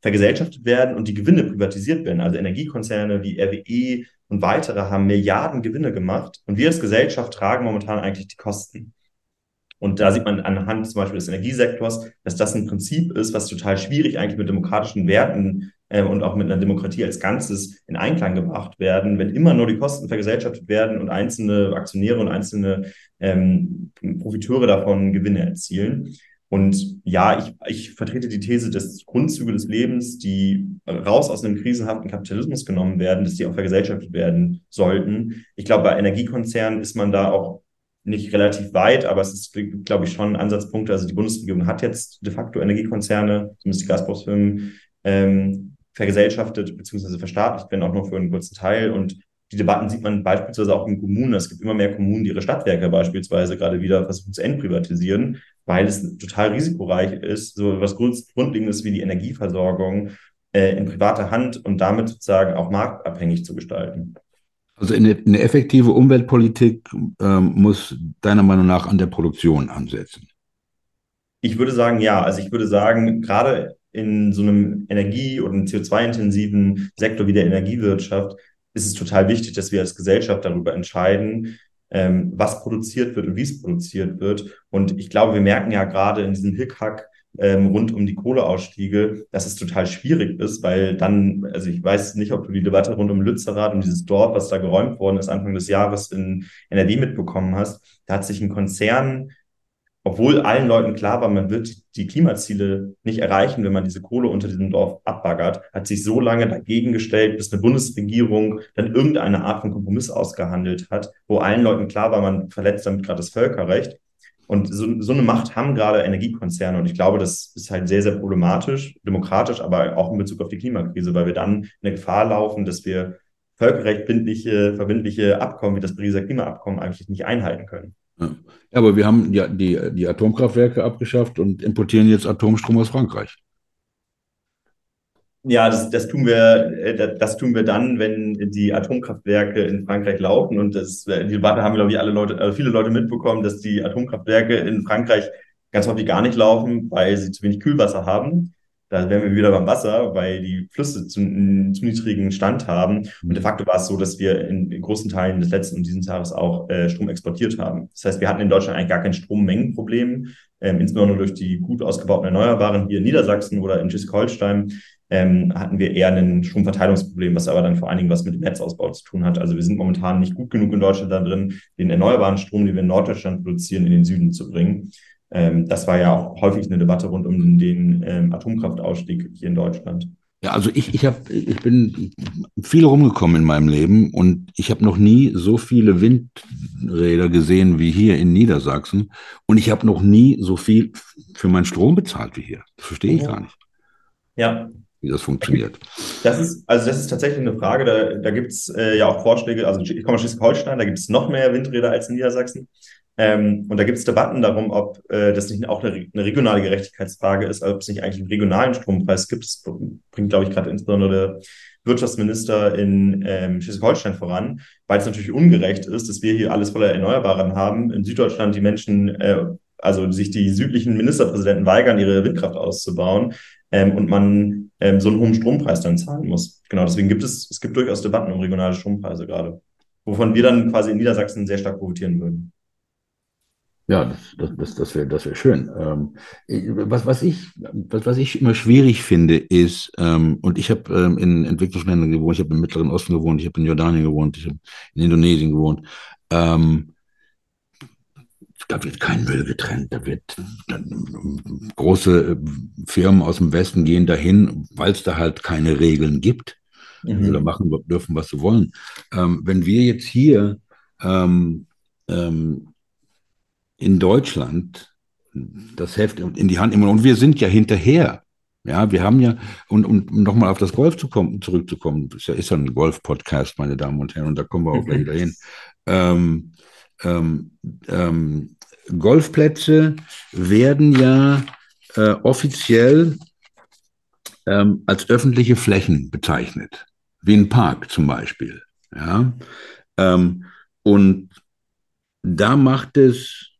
vergesellschaftet werden und die Gewinne privatisiert werden. Also Energiekonzerne wie RWE und weitere haben Milliarden Gewinne gemacht und wir als Gesellschaft tragen momentan eigentlich die Kosten. Und da sieht man anhand zum Beispiel des Energiesektors, dass das ein Prinzip ist, was total schwierig eigentlich mit demokratischen Werten äh, und auch mit einer Demokratie als Ganzes in Einklang gebracht werden, wenn immer nur die Kosten vergesellschaftet werden und einzelne Aktionäre und einzelne ähm, Profiteure davon Gewinne erzielen. Und ja, ich, ich vertrete die These, dass Grundzüge des Lebens, die raus aus einem krisenhaften Kapitalismus genommen werden, dass die auch vergesellschaftet werden sollten. Ich glaube, bei Energiekonzernen ist man da auch nicht relativ weit, aber es ist, glaube ich, schon Ansatzpunkte. Also die Bundesregierung hat jetzt de facto Energiekonzerne, zumindest die Gazprom-Firmen, ähm, vergesellschaftet bzw. verstaatlicht, wenn auch nur für einen kurzen Teil. Und die Debatten sieht man beispielsweise auch in Kommunen. Es gibt immer mehr Kommunen, die ihre Stadtwerke beispielsweise gerade wieder versuchen zu entprivatisieren, weil es total risikoreich ist, so was Grundlegendes wie die Energieversorgung äh, in privater Hand und damit sozusagen auch marktabhängig zu gestalten. Also eine, eine effektive Umweltpolitik ähm, muss deiner Meinung nach an der Produktion ansetzen. Ich würde sagen, ja. Also ich würde sagen, gerade in so einem Energie- oder CO2-intensiven Sektor wie der Energiewirtschaft ist es total wichtig, dass wir als Gesellschaft darüber entscheiden, ähm, was produziert wird und wie es produziert wird. Und ich glaube, wir merken ja gerade in diesem Hickhack ähm, rund um die Kohleausstiege, dass es total schwierig ist, weil dann, also ich weiß nicht, ob du die Debatte rund um Lützerath und dieses Dorf, was da geräumt worden ist, Anfang des Jahres in NRW mitbekommen hast. Da hat sich ein Konzern obwohl allen Leuten klar war, man wird die Klimaziele nicht erreichen, wenn man diese Kohle unter diesem Dorf abbaggert, hat sich so lange dagegen gestellt, bis eine Bundesregierung dann irgendeine Art von Kompromiss ausgehandelt hat, wo allen Leuten klar war, man verletzt damit gerade das Völkerrecht. Und so, so eine Macht haben gerade Energiekonzerne. Und ich glaube, das ist halt sehr, sehr problematisch, demokratisch, aber auch in Bezug auf die Klimakrise, weil wir dann in der Gefahr laufen, dass wir völkerrechtbindliche, verbindliche Abkommen wie das Pariser Klimaabkommen eigentlich nicht einhalten können. Ja. Aber wir haben ja die, die Atomkraftwerke abgeschafft und importieren jetzt Atomstrom aus Frankreich. Ja, das, das, tun wir, äh, das tun wir dann, wenn die Atomkraftwerke in Frankreich laufen. Und das, äh, die Debatte haben, glaube ich, alle Leute, also viele Leute mitbekommen, dass die Atomkraftwerke in Frankreich ganz häufig gar nicht laufen, weil sie zu wenig Kühlwasser haben. Da wären wir wieder beim Wasser, weil die Flüsse zu, zu niedrigen Stand haben. Und de facto war es so, dass wir in, in großen Teilen des letzten und diesen Jahres auch äh, Strom exportiert haben. Das heißt, wir hatten in Deutschland eigentlich gar kein Strommengenproblem, ähm, insbesondere durch die gut ausgebauten Erneuerbaren hier in Niedersachsen oder in Schleswig-Holstein. Ähm, hatten wir eher ein Stromverteilungsproblem, was aber dann vor allen Dingen was mit dem Netzausbau zu tun hat. Also wir sind momentan nicht gut genug in Deutschland da drin, den erneuerbaren Strom, den wir in Norddeutschland produzieren, in den Süden zu bringen. Ähm, das war ja auch häufig eine Debatte rund um den ähm, Atomkraftausstieg hier in Deutschland. Ja, also ich, ich, hab, ich bin viel rumgekommen in meinem Leben und ich habe noch nie so viele Windräder gesehen wie hier in Niedersachsen und ich habe noch nie so viel für meinen Strom bezahlt wie hier. Das verstehe ich gar nicht. Ja. Wie das funktioniert. Das ist, also das ist tatsächlich eine Frage, da, da gibt es äh, ja auch Vorschläge, also ich komme aus Schleswig-Holstein, da gibt es noch mehr Windräder als in Niedersachsen. Ähm, und da gibt es Debatten darum, ob äh, das nicht auch eine, eine, regionale Gerechtigkeitsfrage ist, ob es nicht eigentlich einen regionalen Strompreis gibt. Das bringt, glaube ich, gerade insbesondere der Wirtschaftsminister in ähm, Schleswig-Holstein voran, weil es natürlich ungerecht ist, dass wir hier alles voller Erneuerbaren haben, in Süddeutschland die Menschen äh, also sich die südlichen Ministerpräsidenten weigern, ihre Windkraft auszubauen ähm, und man ähm, so einen hohen Strompreis dann zahlen muss. Genau, deswegen gibt es, es gibt durchaus Debatten um regionale Strompreise gerade, wovon wir dann quasi in Niedersachsen sehr stark profitieren würden. Ja, das, das, das, das wäre das wär schön. Ähm, was, was, ich, was, was ich immer schwierig finde, ist, ähm, und ich habe ähm, in Entwicklungsländern gewohnt, ich habe im Mittleren Osten gewohnt, ich habe in Jordanien gewohnt, ich habe in Indonesien gewohnt. Ähm, da wird kein Müll getrennt, da wird da, große äh, Firmen aus dem Westen gehen dahin, weil es da halt keine Regeln gibt. Mhm. Also da machen dürfen, was sie wollen. Ähm, wenn wir jetzt hier ähm, ähm, in Deutschland das Heft in die Hand nehmen. Und wir sind ja hinterher. Ja, wir haben ja, und um nochmal auf das Golf zu kommen, zurückzukommen, ist ja, ist ja ein Golf-Podcast, meine Damen und Herren, und da kommen wir auch gleich wieder hin. Ähm, ähm, ähm, Golfplätze werden ja äh, offiziell ähm, als öffentliche Flächen bezeichnet, wie ein Park zum Beispiel. Ja? Ähm, und da macht es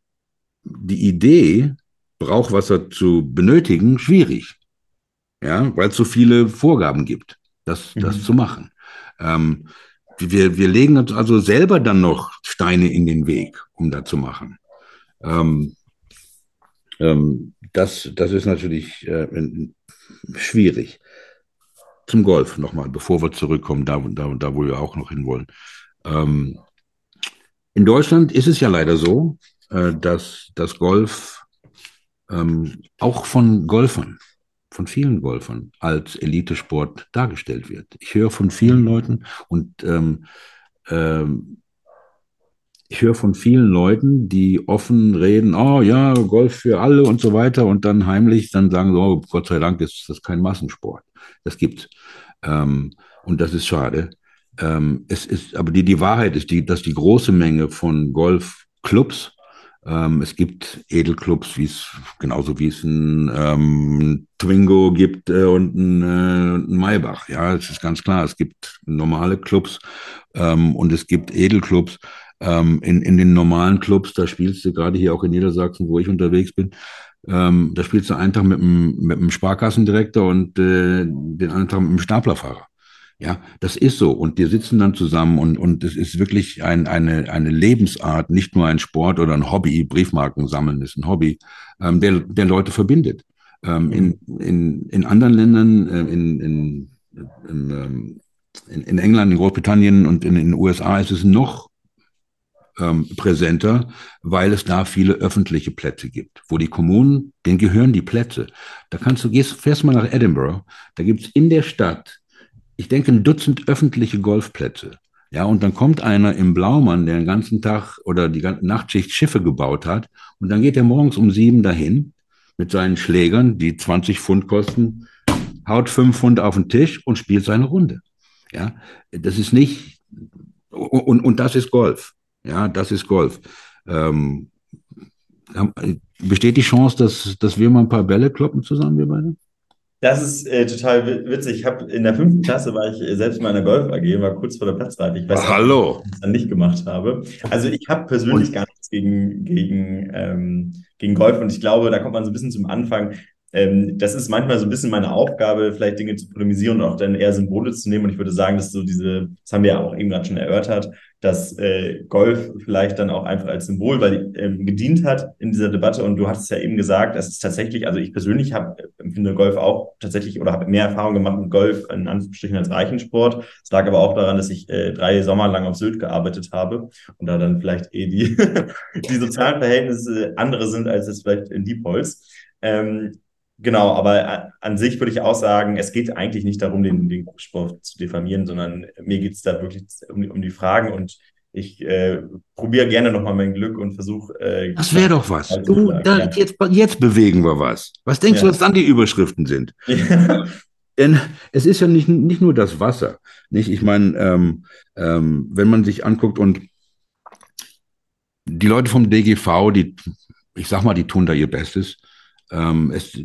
die Idee, Brauchwasser zu benötigen, schwierig. Ja, weil es so viele Vorgaben gibt, das, mhm. das zu machen. Ähm, wir, wir legen uns also selber dann noch Steine in den Weg, um das zu machen. Ähm, ähm, das, das ist natürlich äh, schwierig. Zum Golf nochmal, bevor wir zurückkommen, da, da, da wo wir auch noch hinwollen. Ähm, in Deutschland ist es ja leider so, äh, dass das Golf ähm, auch von Golfern, von vielen Golfern als Elitesport dargestellt wird. Ich höre von vielen. Leuten und ähm, ähm, ich höre von vielen Leuten, die offen reden, oh ja, Golf für alle und so weiter und dann heimlich dann sagen oh, Gott sei Dank ist das kein Massensport. Das gibt's. Ähm, und das ist schade. Ähm, es ist, aber die, die Wahrheit ist die, dass die große Menge von Golfclubs ähm, es gibt Edelclubs, wie es genauso wie es ein ähm, Twingo gibt äh, und ein, äh, ein Maybach. Ja, es ist ganz klar. Es gibt normale Clubs ähm, und es gibt Edelclubs. Ähm, in, in den normalen Clubs, da spielst du gerade hier auch in Niedersachsen, wo ich unterwegs bin, ähm, da spielst du einen Tag mit dem, mit dem Sparkassendirektor und äh, den anderen Tag mit dem Staplerfahrer. Ja, das ist so. Und die sitzen dann zusammen und, und es ist wirklich ein, eine, eine Lebensart, nicht nur ein Sport oder ein Hobby. Briefmarken sammeln ist ein Hobby, ähm, der, der Leute verbindet. Ähm, in, in, in anderen Ländern, äh, in, in, in, ähm, in, in England, in Großbritannien und in den USA ist es noch ähm, präsenter, weil es da viele öffentliche Plätze gibt, wo die Kommunen, denen gehören die Plätze. Da kannst du, gehst, fährst mal nach Edinburgh, da gibt's in der Stadt ich denke, ein Dutzend öffentliche Golfplätze. Ja, und dann kommt einer im Blaumann, der den ganzen Tag oder die ganze Nachtschicht Schiffe gebaut hat, und dann geht er morgens um sieben dahin mit seinen Schlägern, die 20 Pfund kosten, haut fünf Pfund auf den Tisch und spielt seine Runde. Ja, das ist nicht, und, und das ist Golf. Ja, das ist Golf. Ähm, besteht die Chance, dass, dass wir mal ein paar Bälle kloppen zusammen, wir beide? Das ist äh, total witzig. Ich habe in der fünften Klasse war ich äh, selbst mal in der Golf AG, war kurz vor der Platzreife. Ich weiß Ach, hallo. was ich dann nicht gemacht habe. Also ich habe persönlich und? gar nichts gegen, gegen, ähm, gegen Golf und ich glaube, da kommt man so ein bisschen zum Anfang ähm, das ist manchmal so ein bisschen meine Aufgabe, vielleicht Dinge zu polemisieren und auch dann eher Symbole zu nehmen. Und ich würde sagen, dass so diese, das haben wir ja auch eben gerade schon erörtert, dass äh, Golf vielleicht dann auch einfach als Symbol weil, ähm, gedient hat in dieser Debatte. Und du hattest ja eben gesagt, es ist tatsächlich, also ich persönlich habe empfinde Golf auch tatsächlich oder habe mehr Erfahrung gemacht mit Golf in Anführungsstrichen als Reichensport. Es lag aber auch daran, dass ich äh, drei Sommer lang auf Sylt gearbeitet habe und da dann vielleicht eh die, die sozialen Verhältnisse andere sind als es vielleicht in Diepholz. Ähm, Genau, aber an sich würde ich auch sagen, es geht eigentlich nicht darum, den, den Sport zu diffamieren, sondern mir geht es da wirklich um, um, die Fragen und ich äh, probiere gerne nochmal mein Glück und versuche. Äh, das wäre doch was. Du, da, ja. jetzt, jetzt bewegen wir was. Was denkst ja. du, was dann die Überschriften sind? Ja. Denn es ist ja nicht, nicht nur das Wasser. Nicht? Ich meine, ähm, ähm, wenn man sich anguckt und die Leute vom DGV, die, ich sag mal, die tun da ihr Bestes. Ähm, es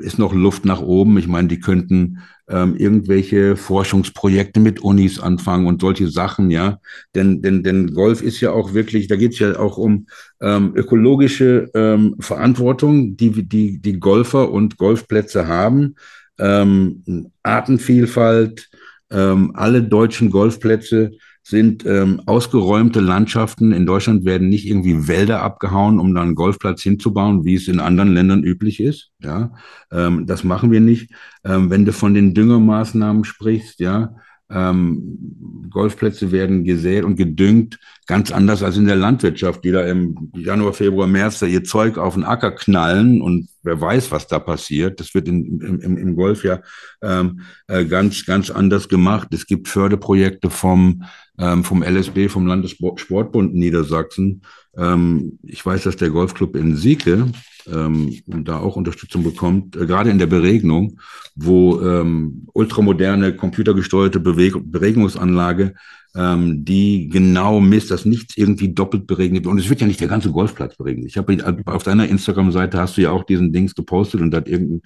ist noch Luft nach oben. Ich meine, die könnten ähm, irgendwelche Forschungsprojekte mit Unis anfangen und solche Sachen, ja. Denn, denn, denn Golf ist ja auch wirklich, da geht es ja auch um ähm, ökologische ähm, Verantwortung, die, die die Golfer und Golfplätze haben. Ähm, Artenvielfalt, ähm, alle deutschen Golfplätze sind ähm, ausgeräumte Landschaften. In Deutschland werden nicht irgendwie Wälder abgehauen, um dann einen Golfplatz hinzubauen, wie es in anderen Ländern üblich ist. Ja, ähm, das machen wir nicht. Ähm, wenn du von den Düngermaßnahmen sprichst, ja, ähm, Golfplätze werden gesät und gedüngt, ganz anders als in der Landwirtschaft, die da im Januar, Februar, März da ihr Zeug auf den Acker knallen und wer weiß, was da passiert. Das wird in, im, im Golf ja ähm, äh, ganz, ganz anders gemacht. Es gibt Förderprojekte vom, ähm, vom LSB, vom Landessportbund Niedersachsen. Ähm, ich weiß, dass der Golfclub in Sieke ähm, da auch Unterstützung bekommt, äh, gerade in der Beregnung, wo ähm, ultramoderne computergesteuerte Beweg Beregnungsanlage, ähm, die genau misst, dass nichts irgendwie doppelt beregnet wird. Und es wird ja nicht der ganze Golfplatz beregnet. Ich habe auf deiner Instagram-Seite hast du ja auch diesen Dings gepostet und da hat irgendein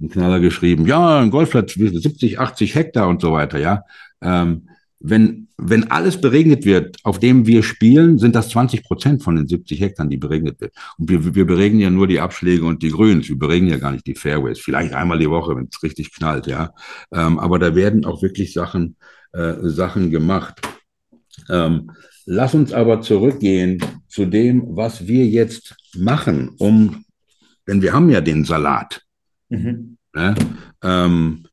ein Knaller geschrieben, ja, ein Golfplatz 70, 80 Hektar und so weiter, ja. Ähm, wenn, wenn alles beregnet wird, auf dem wir spielen, sind das 20 Prozent von den 70 Hektar, die beregnet wird. Und wir, wir beregnen ja nur die Abschläge und die Grüns. Wir beregnen ja gar nicht die Fairways. Vielleicht einmal die Woche, wenn es richtig knallt, ja. Ähm, aber da werden auch wirklich Sachen, äh, Sachen gemacht. Ähm, lass uns aber zurückgehen zu dem, was wir jetzt machen, um, denn wir haben ja den Salat. Mhm. Ne? Ähm,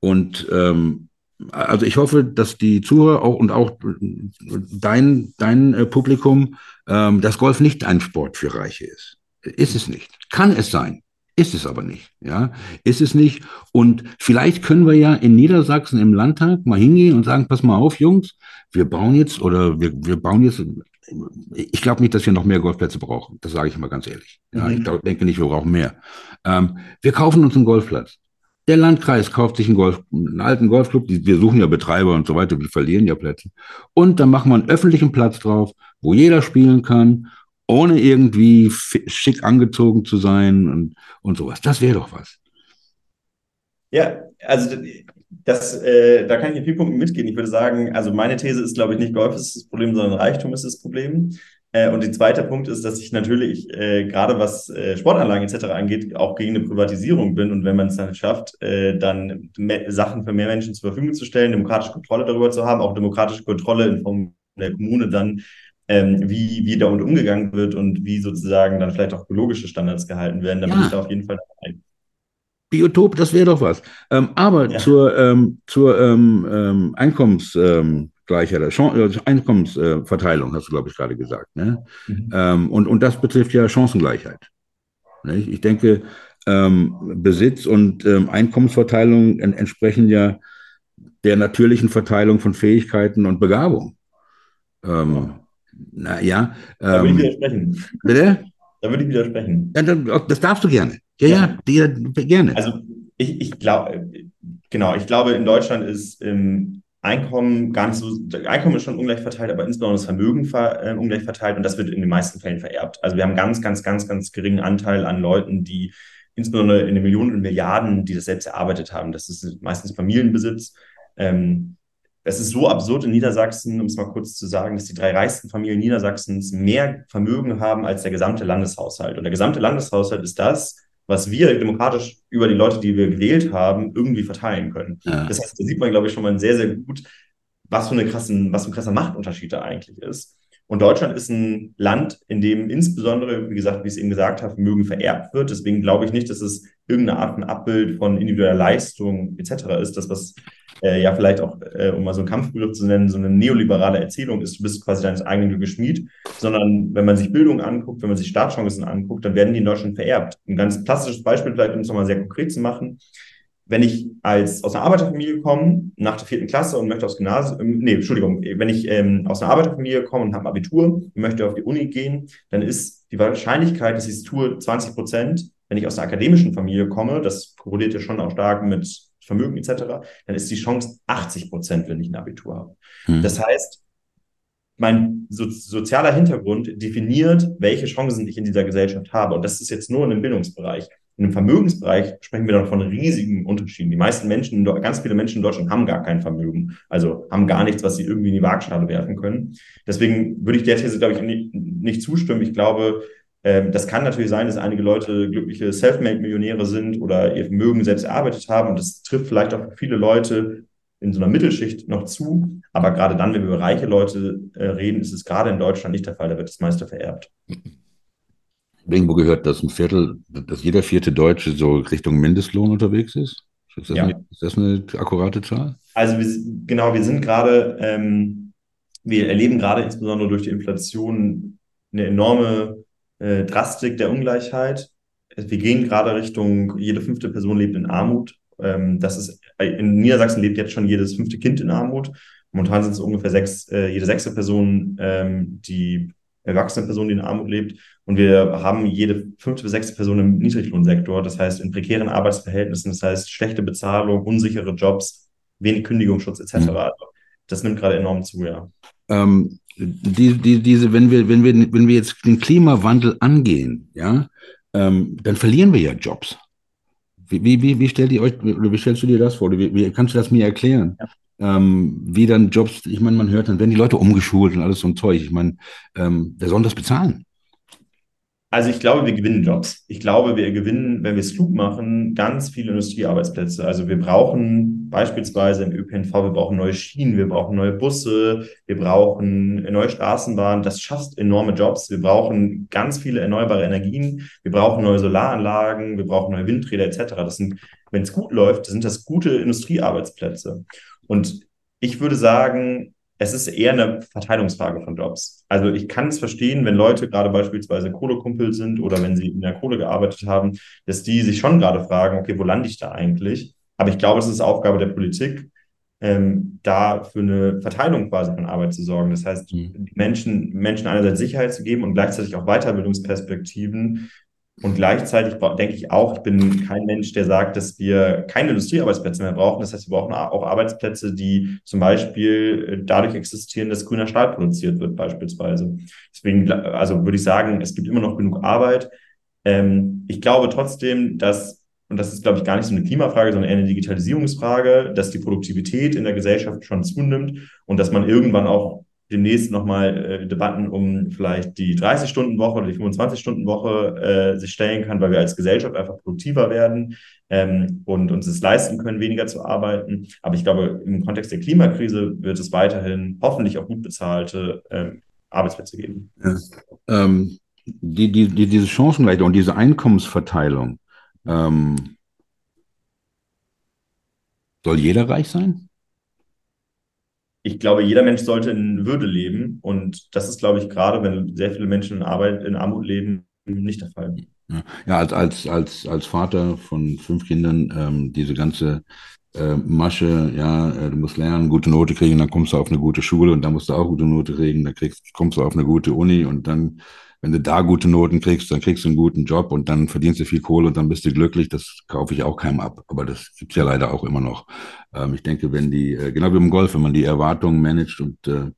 und ähm, also ich hoffe, dass die Zuhörer auch und auch dein, dein äh, Publikum, ähm, dass Golf nicht ein Sport für Reiche ist. Ist es nicht. Kann es sein. Ist es aber nicht. Ja, ist es nicht. Und vielleicht können wir ja in Niedersachsen im Landtag mal hingehen und sagen, pass mal auf, Jungs, wir bauen jetzt oder wir, wir bauen jetzt ich glaube nicht, dass wir noch mehr Golfplätze brauchen. Das sage ich mal ganz ehrlich. Ja, mhm. Ich glaub, denke nicht, wir brauchen mehr. Ähm, wir kaufen uns einen Golfplatz. Der Landkreis kauft sich einen, Golf, einen alten Golfclub, wir suchen ja Betreiber und so weiter, wir verlieren ja Plätze. Und dann machen wir einen öffentlichen Platz drauf, wo jeder spielen kann, ohne irgendwie schick angezogen zu sein und, und sowas. Das wäre doch was. Ja, also das, äh, da kann ich in vielen Punkten mitgehen. Ich würde sagen, also meine These ist, glaube ich, nicht Golf ist das Problem, sondern Reichtum ist das Problem. Äh, und der zweite Punkt ist, dass ich natürlich äh, gerade was äh, Sportanlagen etc. angeht, auch gegen eine Privatisierung bin. Und wenn man es dann schafft, äh, dann Sachen für mehr Menschen zur Verfügung zu stellen, demokratische Kontrolle darüber zu haben, auch demokratische Kontrolle in Form der Kommune dann, ähm, wie, wie damit umgegangen wird und wie sozusagen dann vielleicht auch biologische Standards gehalten werden, dann ja. bin ich da auf jeden Fall dabei. Biotop, das wäre doch was. Ähm, aber ja. zur, ähm, zur ähm, ähm Einkommens, Gleichheit, äh, Einkommensverteilung, hast du, glaube ich, gerade gesagt. Ne? Mhm. Ähm, und, und das betrifft ja Chancengleichheit. Ne? Ich denke, ähm, Besitz und ähm, Einkommensverteilung en entsprechen ja der natürlichen Verteilung von Fähigkeiten und Begabung. Ähm, na ja. da würde ich ähm, widersprechen. Bitte? Da würde ich widersprechen. Ja, das darfst du gerne. Ja, ja, ja gerne. Also ich, ich glaube, genau, ich glaube, in Deutschland ist ähm, Einkommen gar nicht so, Einkommen ist schon ungleich verteilt, aber insbesondere das Vermögen ver, äh, ungleich verteilt und das wird in den meisten Fällen vererbt. Also wir haben ganz, ganz, ganz, ganz geringen Anteil an Leuten, die insbesondere in den Millionen und Milliarden, die das selbst erarbeitet haben. Das ist meistens Familienbesitz. Ähm, es ist so absurd in Niedersachsen, um es mal kurz zu sagen, dass die drei reichsten Familien Niedersachsens mehr Vermögen haben als der gesamte Landeshaushalt. Und der gesamte Landeshaushalt ist das, was wir demokratisch über die Leute, die wir gewählt haben, irgendwie verteilen können. Ja. Das heißt, da sieht man, glaube ich, schon mal sehr, sehr gut, was für, eine krassen, was für ein krasser Machtunterschied da eigentlich ist. Und Deutschland ist ein Land, in dem insbesondere, wie gesagt, wie ich es eben gesagt habe, Vermögen vererbt wird. Deswegen glaube ich nicht, dass es irgendeine Art ein Abbild von individueller Leistung etc. ist. Das, was äh, ja vielleicht auch, äh, um mal so einen Kampfbegriff zu nennen, so eine neoliberale Erzählung ist, du bist quasi deines eigenen Glückes Schmied, sondern wenn man sich Bildung anguckt, wenn man sich Startchancen anguckt, dann werden die in Deutschland vererbt. Ein ganz klassisches Beispiel, vielleicht um es nochmal sehr konkret zu machen, wenn ich als aus einer Arbeiterfamilie komme, nach der vierten Klasse und möchte aufs Gymnasium, ähm, nee, Entschuldigung, wenn ich ähm, aus einer Arbeiterfamilie komme und habe Abitur und möchte auf die Uni gehen, dann ist die Wahrscheinlichkeit, dass ich es tue, 20 Prozent. Wenn ich aus einer akademischen Familie komme, das korreliert ja schon auch stark mit Vermögen etc., dann ist die Chance 80 Prozent, wenn ich ein Abitur habe. Hm. Das heißt, mein so, sozialer Hintergrund definiert, welche Chancen ich in dieser Gesellschaft habe. Und das ist jetzt nur in dem Bildungsbereich. In dem Vermögensbereich sprechen wir dann von riesigen Unterschieden. Die meisten Menschen, ganz viele Menschen in Deutschland haben gar kein Vermögen, also haben gar nichts, was sie irgendwie in die Waagschale werfen können. Deswegen würde ich der These, glaube ich, nicht, nicht zustimmen. Ich glaube, ähm, das kann natürlich sein, dass einige Leute glückliche Selfmade-Millionäre sind oder ihr Vermögen selbst erarbeitet haben. Und das trifft vielleicht auch viele Leute in so einer Mittelschicht noch zu. Aber gerade dann, wenn wir über reiche Leute äh, reden, ist es gerade in Deutschland nicht der Fall. Da wird das meiste vererbt. Irgendwo gehört, dass ein Viertel, dass jeder vierte Deutsche so Richtung Mindestlohn unterwegs ist. Ist das, ja. eine, ist das eine akkurate Zahl? Also wir, genau, wir sind gerade, ähm, wir erleben gerade insbesondere durch die Inflation eine enorme äh, Drastik der Ungleichheit. Wir gehen gerade Richtung, jede fünfte Person lebt in Armut. Ähm, das ist, in Niedersachsen lebt jetzt schon jedes fünfte Kind in Armut. Momentan sind es ungefähr sechs, äh, jede sechste Person, ähm, die erwachsene Person, die in Armut lebt. Und wir haben jede fünfte bis sechste Person im Niedriglohnsektor, das heißt in prekären Arbeitsverhältnissen, das heißt schlechte Bezahlung, unsichere Jobs, wenig Kündigungsschutz etc. Mhm. Also das nimmt gerade enorm zu, ja. Ähm, die, die, diese, wenn wir, wenn wir, wenn wir jetzt den Klimawandel angehen, ja, ähm, dann verlieren wir ja Jobs. Wie, wie, wie, stellt ihr euch, wie stellst du dir das vor? Wie, wie kannst du das mir erklären? Ja. Ähm, wie dann Jobs, ich meine, man hört, dann werden die Leute umgeschult und alles so ein Zeug. Ich meine, ähm, wer soll das bezahlen? Also ich glaube, wir gewinnen Jobs. Ich glaube, wir gewinnen, wenn wir es klug machen, ganz viele Industriearbeitsplätze. Also wir brauchen beispielsweise im ÖPNV, wir brauchen neue Schienen, wir brauchen neue Busse, wir brauchen neue Straßenbahnen. Das schafft enorme Jobs. Wir brauchen ganz viele erneuerbare Energien. Wir brauchen neue Solaranlagen, wir brauchen neue Windräder etc. Das sind, wenn es gut läuft, sind das gute Industriearbeitsplätze. Und ich würde sagen, es ist eher eine Verteilungsfrage von Jobs. Also ich kann es verstehen, wenn Leute gerade beispielsweise Kohlekumpel sind oder wenn sie in der Kohle gearbeitet haben, dass die sich schon gerade fragen, okay, wo lande ich da eigentlich? Aber ich glaube, es ist Aufgabe der Politik, ähm, da für eine Verteilung quasi von Arbeit zu sorgen. Das heißt, mhm. Menschen, Menschen einerseits Sicherheit zu geben und gleichzeitig auch Weiterbildungsperspektiven und gleichzeitig denke ich auch, ich bin kein Mensch, der sagt, dass wir keine Industriearbeitsplätze mehr brauchen. Das heißt, wir brauchen auch Arbeitsplätze, die zum Beispiel äh, dadurch existieren, dass grüner Stahl produziert wird, beispielsweise. Deswegen, also würde ich sagen, es gibt immer noch genug Arbeit. Ähm, ich glaube trotzdem, dass, und das ist, glaube ich, gar nicht so eine Klimafrage, sondern eher eine Digitalisierungsfrage, dass die Produktivität in der Gesellschaft schon zunimmt und dass man irgendwann auch demnächst nochmal äh, Debatten um vielleicht die 30-Stunden-Woche oder die 25-Stunden-Woche äh, sich stellen kann, weil wir als Gesellschaft einfach produktiver werden ähm, und uns es leisten können, weniger zu arbeiten. Aber ich glaube, im Kontext der Klimakrise wird es weiterhin hoffentlich auch gut bezahlte ähm, Arbeitsplätze geben. Ja. Ähm, die, die, die, diese Chancengleichheit und diese Einkommensverteilung, ähm, soll jeder reich sein? Ich glaube, jeder Mensch sollte in Würde leben. Und das ist, glaube ich, gerade, wenn sehr viele Menschen in Arbeit, in Armut leben, nicht der Fall. Ja, als, als, als, als Vater von fünf Kindern, ähm, diese ganze äh, Masche, ja, äh, du musst lernen, gute Note kriegen, dann kommst du auf eine gute Schule und dann musst du auch gute Note kriegen, dann kriegst, kommst du auf eine gute Uni und dann wenn du da gute Noten kriegst, dann kriegst du einen guten Job und dann verdienst du viel Kohle und dann bist du glücklich. Das kaufe ich auch keinem ab. Aber das gibt's ja leider auch immer noch. Ähm, ich denke, wenn die, äh, genau wie im Golf, wenn man die Erwartungen managt und äh,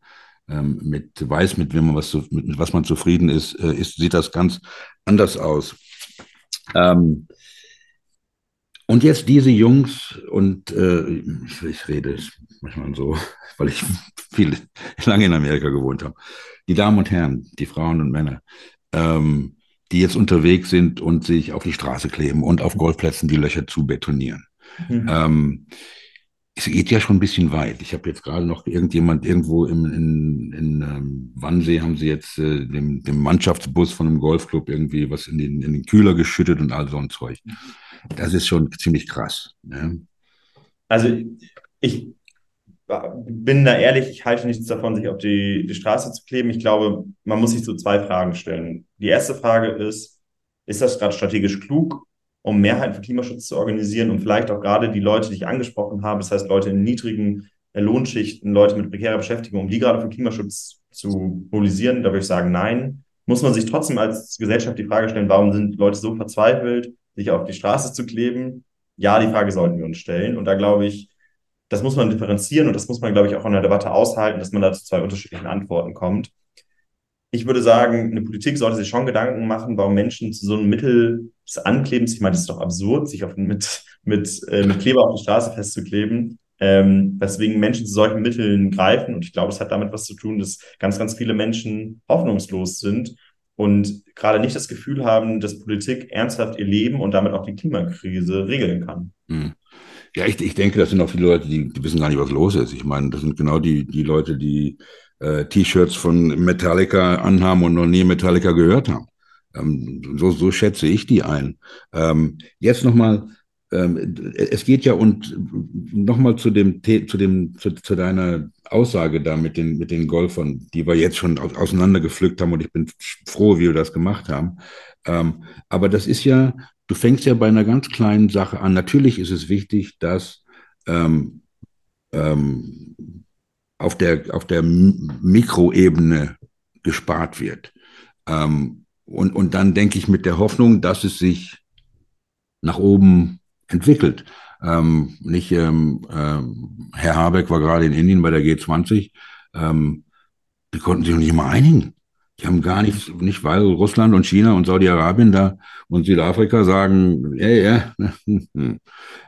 ähm, mit weiß, mit wem man was, mit, mit was man zufrieden ist, äh, ist, sieht das ganz anders aus. Ähm, und jetzt diese Jungs und äh, ich, ich rede manchmal so, weil ich viel lange in Amerika gewohnt habe die Damen und Herren, die Frauen und Männer, ähm, die jetzt unterwegs sind und sich auf die Straße kleben und auf Golfplätzen die Löcher zu betonieren. Mhm. Ähm, es geht ja schon ein bisschen weit. Ich habe jetzt gerade noch irgendjemand irgendwo im, in, in ähm, Wannsee haben sie jetzt äh, dem, dem Mannschaftsbus von einem Golfclub irgendwie was in den, in den Kühler geschüttet und all so ein Zeug. Das ist schon ziemlich krass. Ne? Also ich bin da ehrlich, ich halte nichts davon, sich auf die, die Straße zu kleben. Ich glaube, man muss sich so zwei Fragen stellen. Die erste Frage ist, ist das gerade strategisch klug, um Mehrheiten für Klimaschutz zu organisieren und vielleicht auch gerade die Leute, die ich angesprochen habe, das heißt Leute in niedrigen Lohnschichten, Leute mit prekärer Beschäftigung, um die gerade für Klimaschutz zu mobilisieren? Da würde ich sagen, nein. Muss man sich trotzdem als Gesellschaft die Frage stellen, warum sind Leute so verzweifelt, sich auf die Straße zu kleben? Ja, die Frage sollten wir uns stellen. Und da glaube ich, das muss man differenzieren und das muss man, glaube ich, auch in der Debatte aushalten, dass man da zu zwei unterschiedlichen Antworten kommt. ich würde sagen, eine Politik sollte sich schon Gedanken machen, warum Menschen zu so einem Mittel des Anklebens, ich meine, das ist doch absurd, sich auf, mit, mit, äh, mit Kleber auf die Straße festzukleben, ähm, weswegen Menschen zu solchen Mitteln greifen. Und ich glaube, es hat damit was zu tun, dass ganz, ganz viele Menschen hoffnungslos sind und gerade nicht das Gefühl haben, dass Politik ernsthaft ihr Leben und damit auch die Klimakrise regeln kann. Hm. Ja, ich, ich denke, das sind auch viele Leute, die, die wissen gar nicht, was los ist. Ich meine, das sind genau die, die Leute, die äh, T-Shirts von Metallica anhaben und noch nie Metallica gehört haben. Ähm, so, so schätze ich die ein. Ähm, jetzt nochmal, es geht ja und nochmal zu dem, zu dem, zu, zu, deiner Aussage da mit den, mit den Golfern, die wir jetzt schon auseinandergepflückt haben und ich bin froh, wie wir das gemacht haben. Ähm, aber das ist ja, du fängst ja bei einer ganz kleinen Sache an. Natürlich ist es wichtig, dass ähm, ähm, auf der, auf der Mikroebene gespart wird. Ähm, und, und dann denke ich mit der Hoffnung, dass es sich nach oben entwickelt. Ähm, nicht, ähm, ähm, Herr Habeck war gerade in Indien bei der G20. Ähm, die konnten sich noch nicht mal einigen. Die haben gar nichts, nicht weil Russland und China und Saudi-Arabien da und Südafrika sagen, ja, ja,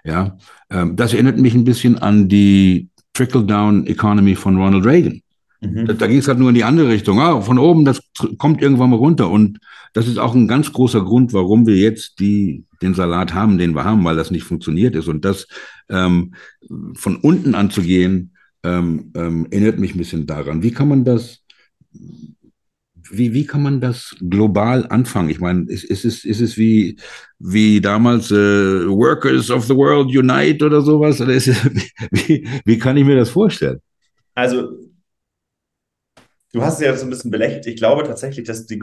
ja. Ähm, das erinnert mich ein bisschen an die Trickle-Down-Economy von Ronald Reagan. Mhm. Da, da ging es halt nur in die andere Richtung. Ah, von oben, das kommt irgendwann mal runter. Und das ist auch ein ganz großer Grund, warum wir jetzt die, den Salat haben, den wir haben, weil das nicht funktioniert ist. Und das ähm, von unten anzugehen, ähm, ähm, erinnert mich ein bisschen daran. Wie kann man das wie, wie kann man das global anfangen? Ich meine, ist, ist, es, ist es wie, wie damals äh, Workers of the World Unite oder sowas? Oder ist es, wie, wie kann ich mir das vorstellen? Also, du hast es ja so ein bisschen belächelt. Ich glaube tatsächlich, dass die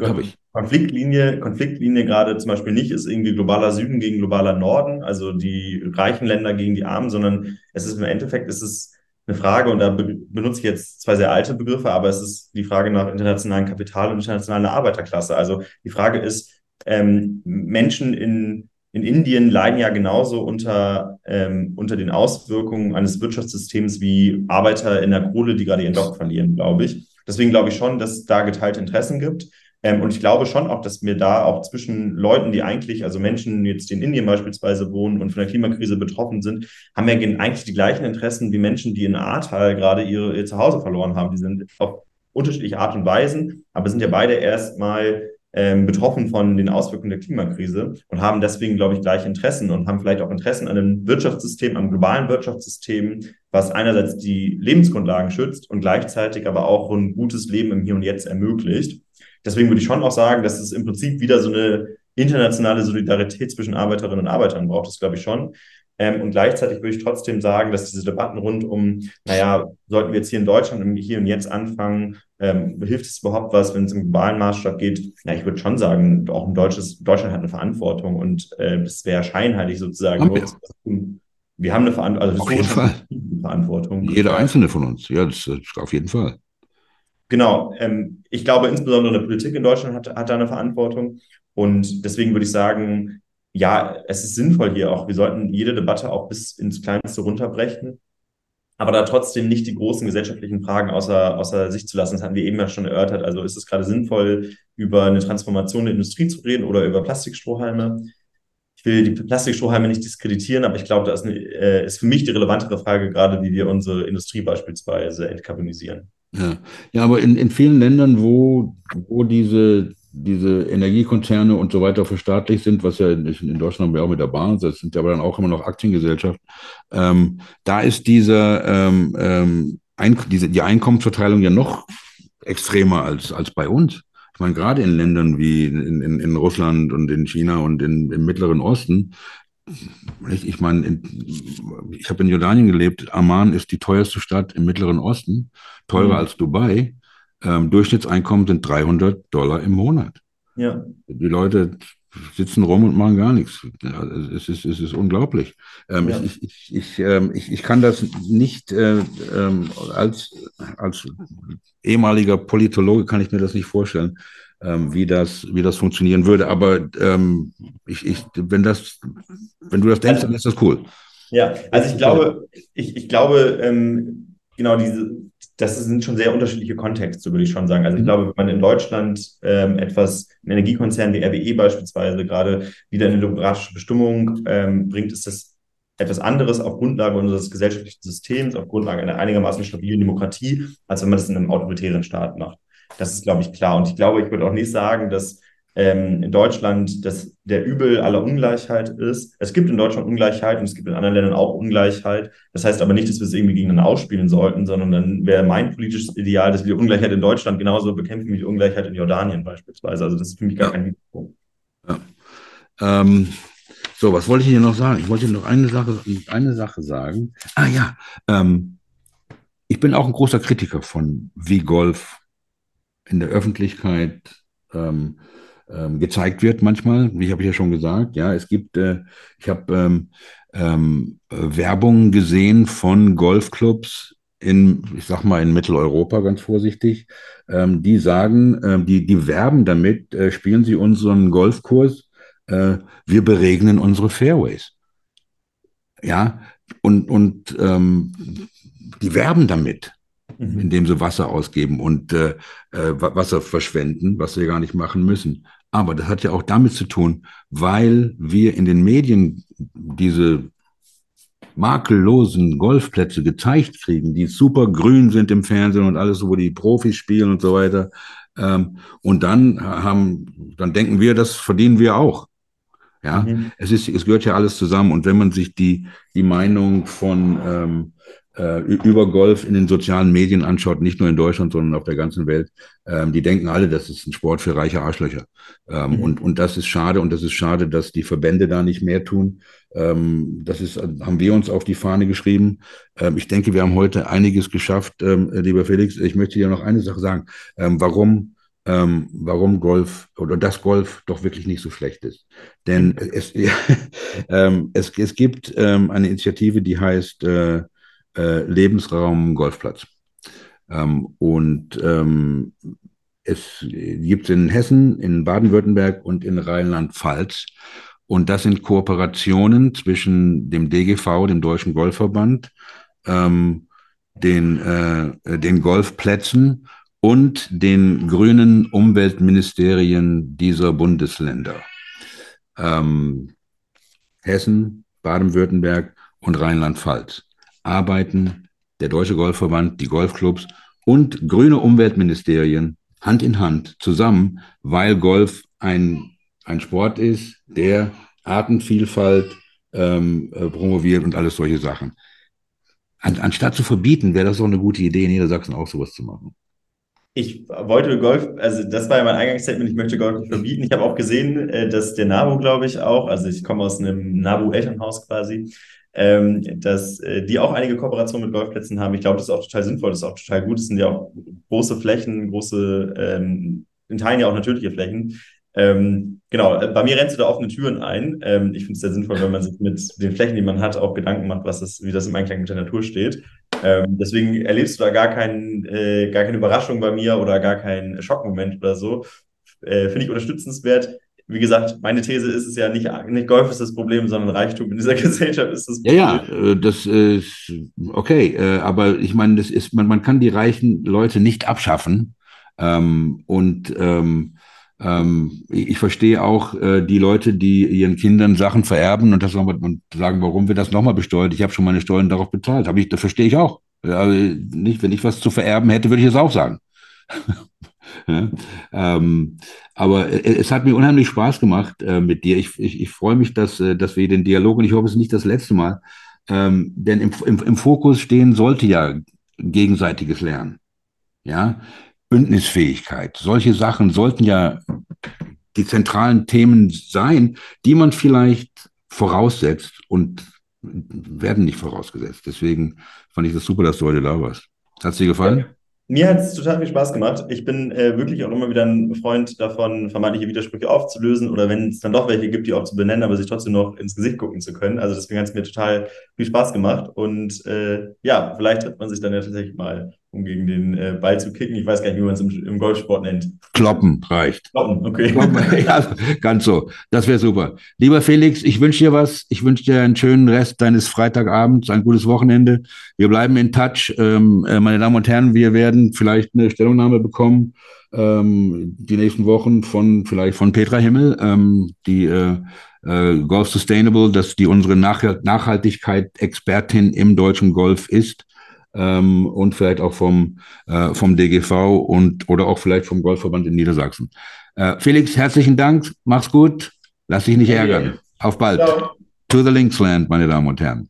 Konfliktlinie, Konfliktlinie gerade zum Beispiel nicht ist irgendwie globaler Süden gegen globaler Norden, also die reichen Länder gegen die Armen, sondern es ist im Endeffekt, ist es eine Frage, und da be benutze ich jetzt zwei sehr alte Begriffe, aber es ist die Frage nach internationalem Kapital und internationaler Arbeiterklasse. Also die Frage ist, ähm, Menschen in, in Indien leiden ja genauso unter, ähm, unter den Auswirkungen eines Wirtschaftssystems wie Arbeiter in der Kohle, die gerade ihren Job verlieren, glaube ich. Deswegen glaube ich schon, dass es da geteilte Interessen gibt. Ähm, und ich glaube schon auch, dass wir da auch zwischen Leuten, die eigentlich, also Menschen jetzt die in Indien beispielsweise wohnen und von der Klimakrise betroffen sind, haben ja eigentlich die gleichen Interessen wie Menschen, die in Ahrtal gerade ihre, ihr Zuhause verloren haben. Die sind auf unterschiedliche Art und Weisen, aber sind ja beide erstmal ähm, betroffen von den Auswirkungen der Klimakrise und haben deswegen, glaube ich, gleiche Interessen und haben vielleicht auch Interessen an einem Wirtschaftssystem, am globalen Wirtschaftssystem, was einerseits die Lebensgrundlagen schützt und gleichzeitig aber auch ein gutes Leben im Hier und Jetzt ermöglicht. Deswegen würde ich schon auch sagen, dass es im Prinzip wieder so eine internationale Solidarität zwischen Arbeiterinnen und Arbeitern braucht, das glaube ich schon. Ähm, und gleichzeitig würde ich trotzdem sagen, dass diese Debatten rund um, naja, sollten wir jetzt hier in Deutschland im Hier und Jetzt anfangen, ähm, hilft es überhaupt was, wenn es im globalen Maßstab geht? Na, ich würde schon sagen, auch ein deutsches, Deutschland hat eine Verantwortung und äh, es wäre scheinheilig sozusagen. Haben wir. wir haben eine Verantwortung, also auf jeden Fall. Verantwortung. Jeder einzelne von uns, ja, das, das auf jeden Fall. Genau. Ähm, ich glaube, insbesondere die Politik in Deutschland hat, hat da eine Verantwortung. Und deswegen würde ich sagen, ja, es ist sinnvoll hier auch. Wir sollten jede Debatte auch bis ins Kleinste runterbrechen. Aber da trotzdem nicht die großen gesellschaftlichen Fragen außer, außer Sicht zu lassen. Das hatten wir eben ja schon erörtert. Also ist es gerade sinnvoll, über eine Transformation der Industrie zu reden oder über Plastikstrohhalme? Ich will die Plastikstrohhalme nicht diskreditieren, aber ich glaube, da ist, äh, ist für mich die relevantere Frage gerade, wie wir unsere Industrie beispielsweise entkarbonisieren. Ja, ja aber in, in vielen Ländern, wo, wo diese, diese Energiekonzerne und so weiter verstaatlicht sind, was ja in, in Deutschland haben wir auch mit der Bahn, das sind ja aber dann auch immer noch Aktiengesellschaft, ähm, da ist dieser, ähm, ähm, ein, diese, die Einkommensverteilung ja noch extremer als, als bei uns. Ich meine, gerade in Ländern wie in, in, in Russland und in China und in, im Mittleren Osten, ich, ich meine, ich habe in Jordanien gelebt. Amman ist die teuerste Stadt im Mittleren Osten, teurer mhm. als Dubai. Ähm, Durchschnittseinkommen sind 300 Dollar im Monat. Ja. Die Leute sitzen rum und machen gar nichts. Es, ist, es ist unglaublich. Ähm, ja. ich, ich, ich, ähm, ich, ich kann das nicht äh, ähm, als, als ehemaliger Politologe kann ich mir das nicht vorstellen, ähm, wie, das, wie das funktionieren würde. Aber ähm, ich, ich, wenn, das, wenn du das denkst, dann ist das cool. Ja, also ich glaube, ich, ich glaube, ähm, genau diese, das sind schon sehr unterschiedliche Kontexte, würde ich schon sagen. Also ich mhm. glaube, wenn man in Deutschland ähm, etwas, ein Energiekonzern wie RWE beispielsweise gerade wieder in eine demokratische Bestimmung ähm, bringt, ist das etwas anderes auf Grundlage unseres gesellschaftlichen Systems, auf Grundlage einer einigermaßen stabilen Demokratie, als wenn man das in einem autoritären Staat macht. Das ist, glaube ich, klar. Und ich glaube, ich würde auch nicht sagen, dass ähm, in Deutschland das der Übel aller Ungleichheit ist. Es gibt in Deutschland Ungleichheit und es gibt in anderen Ländern auch Ungleichheit. Das heißt aber nicht, dass wir es irgendwie gegeneinander ausspielen sollten, sondern dann wäre mein politisches Ideal, dass wir Ungleichheit in Deutschland genauso bekämpfen wie die Ungleichheit in Jordanien beispielsweise. Also das ist für mich gar kein Risiko. Ja. Ähm, so, was wollte ich hier noch sagen? Ich wollte noch eine Sache, eine Sache sagen. Ah ja, ähm, ich bin auch ein großer Kritiker von wie Golf in der Öffentlichkeit ähm, ähm, gezeigt wird manchmal, wie habe ich ja schon gesagt. Ja, es gibt, äh, ich habe ähm, ähm, Werbung gesehen von Golfclubs in, ich sag mal, in Mitteleuropa, ganz vorsichtig, ähm, die sagen, äh, die, die werben damit, äh, spielen Sie unseren Golfkurs, äh, wir beregnen unsere Fairways. Ja, und, und ähm, die werben damit mhm. indem sie Wasser ausgeben und äh, äh Wasser verschwenden, was sie gar nicht machen müssen. Aber das hat ja auch damit zu tun, weil wir in den Medien diese makellosen Golfplätze gezeigt kriegen, die super grün sind im Fernsehen und alles, wo die Profis spielen und so weiter. Ähm, und dann haben, dann denken wir, das verdienen wir auch. Ja, mhm. es ist, es gehört ja alles zusammen. Und wenn man sich die, die Meinung von ähm, äh, über Golf in den sozialen Medien anschaut, nicht nur in Deutschland, sondern auf der ganzen Welt, ähm, die denken alle, das ist ein Sport für reiche Arschlöcher. Ähm, mhm. und, und das ist schade und das ist schade, dass die Verbände da nicht mehr tun. Ähm, das ist, haben wir uns auf die Fahne geschrieben. Ähm, ich denke, wir haben heute einiges geschafft, ähm, lieber Felix. Ich möchte dir noch eine Sache sagen. Ähm, warum ähm, warum Golf oder das Golf doch wirklich nicht so schlecht ist. Denn es, ja, ähm, es, es gibt ähm, eine Initiative, die heißt äh, äh, Lebensraum Golfplatz. Ähm, und ähm, es gibt es in Hessen, in Baden-Württemberg und in Rheinland-Pfalz. Und das sind Kooperationen zwischen dem DGV, dem Deutschen Golfverband, ähm, den, äh, den Golfplätzen und den grünen Umweltministerien dieser Bundesländer. Ähm, Hessen, Baden-Württemberg und Rheinland-Pfalz arbeiten der Deutsche Golfverband, die Golfclubs und grüne Umweltministerien Hand in Hand zusammen, weil Golf ein, ein Sport ist, der Artenvielfalt ähm, äh, promoviert und alles solche Sachen. An, anstatt zu verbieten, wäre das doch eine gute Idee, in Niedersachsen auch sowas zu machen. Ich wollte Golf, also das war ja mein Eingangsstatement, ich möchte Golf nicht verbieten. Ich habe auch gesehen, äh, dass der NABU, glaube ich, auch, also ich komme aus einem NABU-Elternhaus quasi, ähm, dass äh, die auch einige Kooperationen mit Golfplätzen haben. Ich glaube, das ist auch total sinnvoll, das ist auch total gut. Das sind ja auch große Flächen, große, ähm, in Teilen ja auch natürliche Flächen. Ähm, genau, äh, bei mir rennst du da offene Türen ein. Ähm, ich finde es sehr sinnvoll, wenn man sich mit den Flächen, die man hat, auch Gedanken macht, was das, wie das im Einklang mit der Natur steht. Ähm, deswegen erlebst du da gar, kein, äh, gar keine Überraschung bei mir oder gar keinen Schockmoment oder so. Äh, finde ich unterstützenswert wie gesagt, meine These ist es ja nicht, nicht Golf ist das Problem, sondern Reichtum in dieser Gesellschaft ist das Problem. Ja, ja, äh, das ist okay, äh, aber ich meine, das ist, man, man kann die reichen Leute nicht abschaffen. Ähm, und ähm, ähm, ich verstehe auch äh, die Leute, die ihren Kindern Sachen vererben und das nochmal und sagen, warum wird das nochmal besteuert? Ich habe schon meine Steuern darauf bezahlt. Hab ich, das verstehe ich auch. Also nicht, wenn ich was zu vererben hätte, würde ich es auch sagen. Ja, ähm, aber es hat mir unheimlich Spaß gemacht äh, mit dir. Ich, ich, ich freue mich, dass, äh, dass wir den Dialog, und ich hoffe, es ist nicht das letzte Mal, ähm, denn im, im, im Fokus stehen sollte ja gegenseitiges Lernen. Ja, Bündnisfähigkeit. Solche Sachen sollten ja die zentralen Themen sein, die man vielleicht voraussetzt und werden nicht vorausgesetzt. Deswegen fand ich das super, dass du heute da warst. Hat es dir gefallen? Ja. Mir hat es total viel Spaß gemacht. Ich bin äh, wirklich auch immer wieder ein Freund davon, vermeintliche Widersprüche aufzulösen oder wenn es dann doch welche gibt, die auch zu benennen, aber sich trotzdem noch ins Gesicht gucken zu können. Also deswegen hat es mir total viel Spaß gemacht und äh, ja, vielleicht trifft man sich dann ja tatsächlich mal um gegen den äh, Ball zu kicken. Ich weiß gar nicht, wie man es im, im, Golfsport nennt. Kloppen reicht. Kloppen, okay. Kloppen, ja, ganz so. Das wäre super. Lieber Felix, ich wünsche dir was. Ich wünsche dir einen schönen Rest deines Freitagabends, ein gutes Wochenende. Wir bleiben in Touch. Ähm, äh, meine Damen und Herren, wir werden vielleicht eine Stellungnahme bekommen ähm, die nächsten Wochen von vielleicht von Petra Himmel, ähm, die äh, äh, Golf Sustainable, dass die unsere Nach Nachhaltigkeit-Expertin im deutschen Golf ist ähm, und vielleicht auch vom, äh, vom DGV und oder auch vielleicht vom Golfverband in Niedersachsen. Äh, Felix, herzlichen Dank, mach's gut, lass dich nicht ärgern. Auf bald. Ciao. To the Linksland, meine Damen und Herren.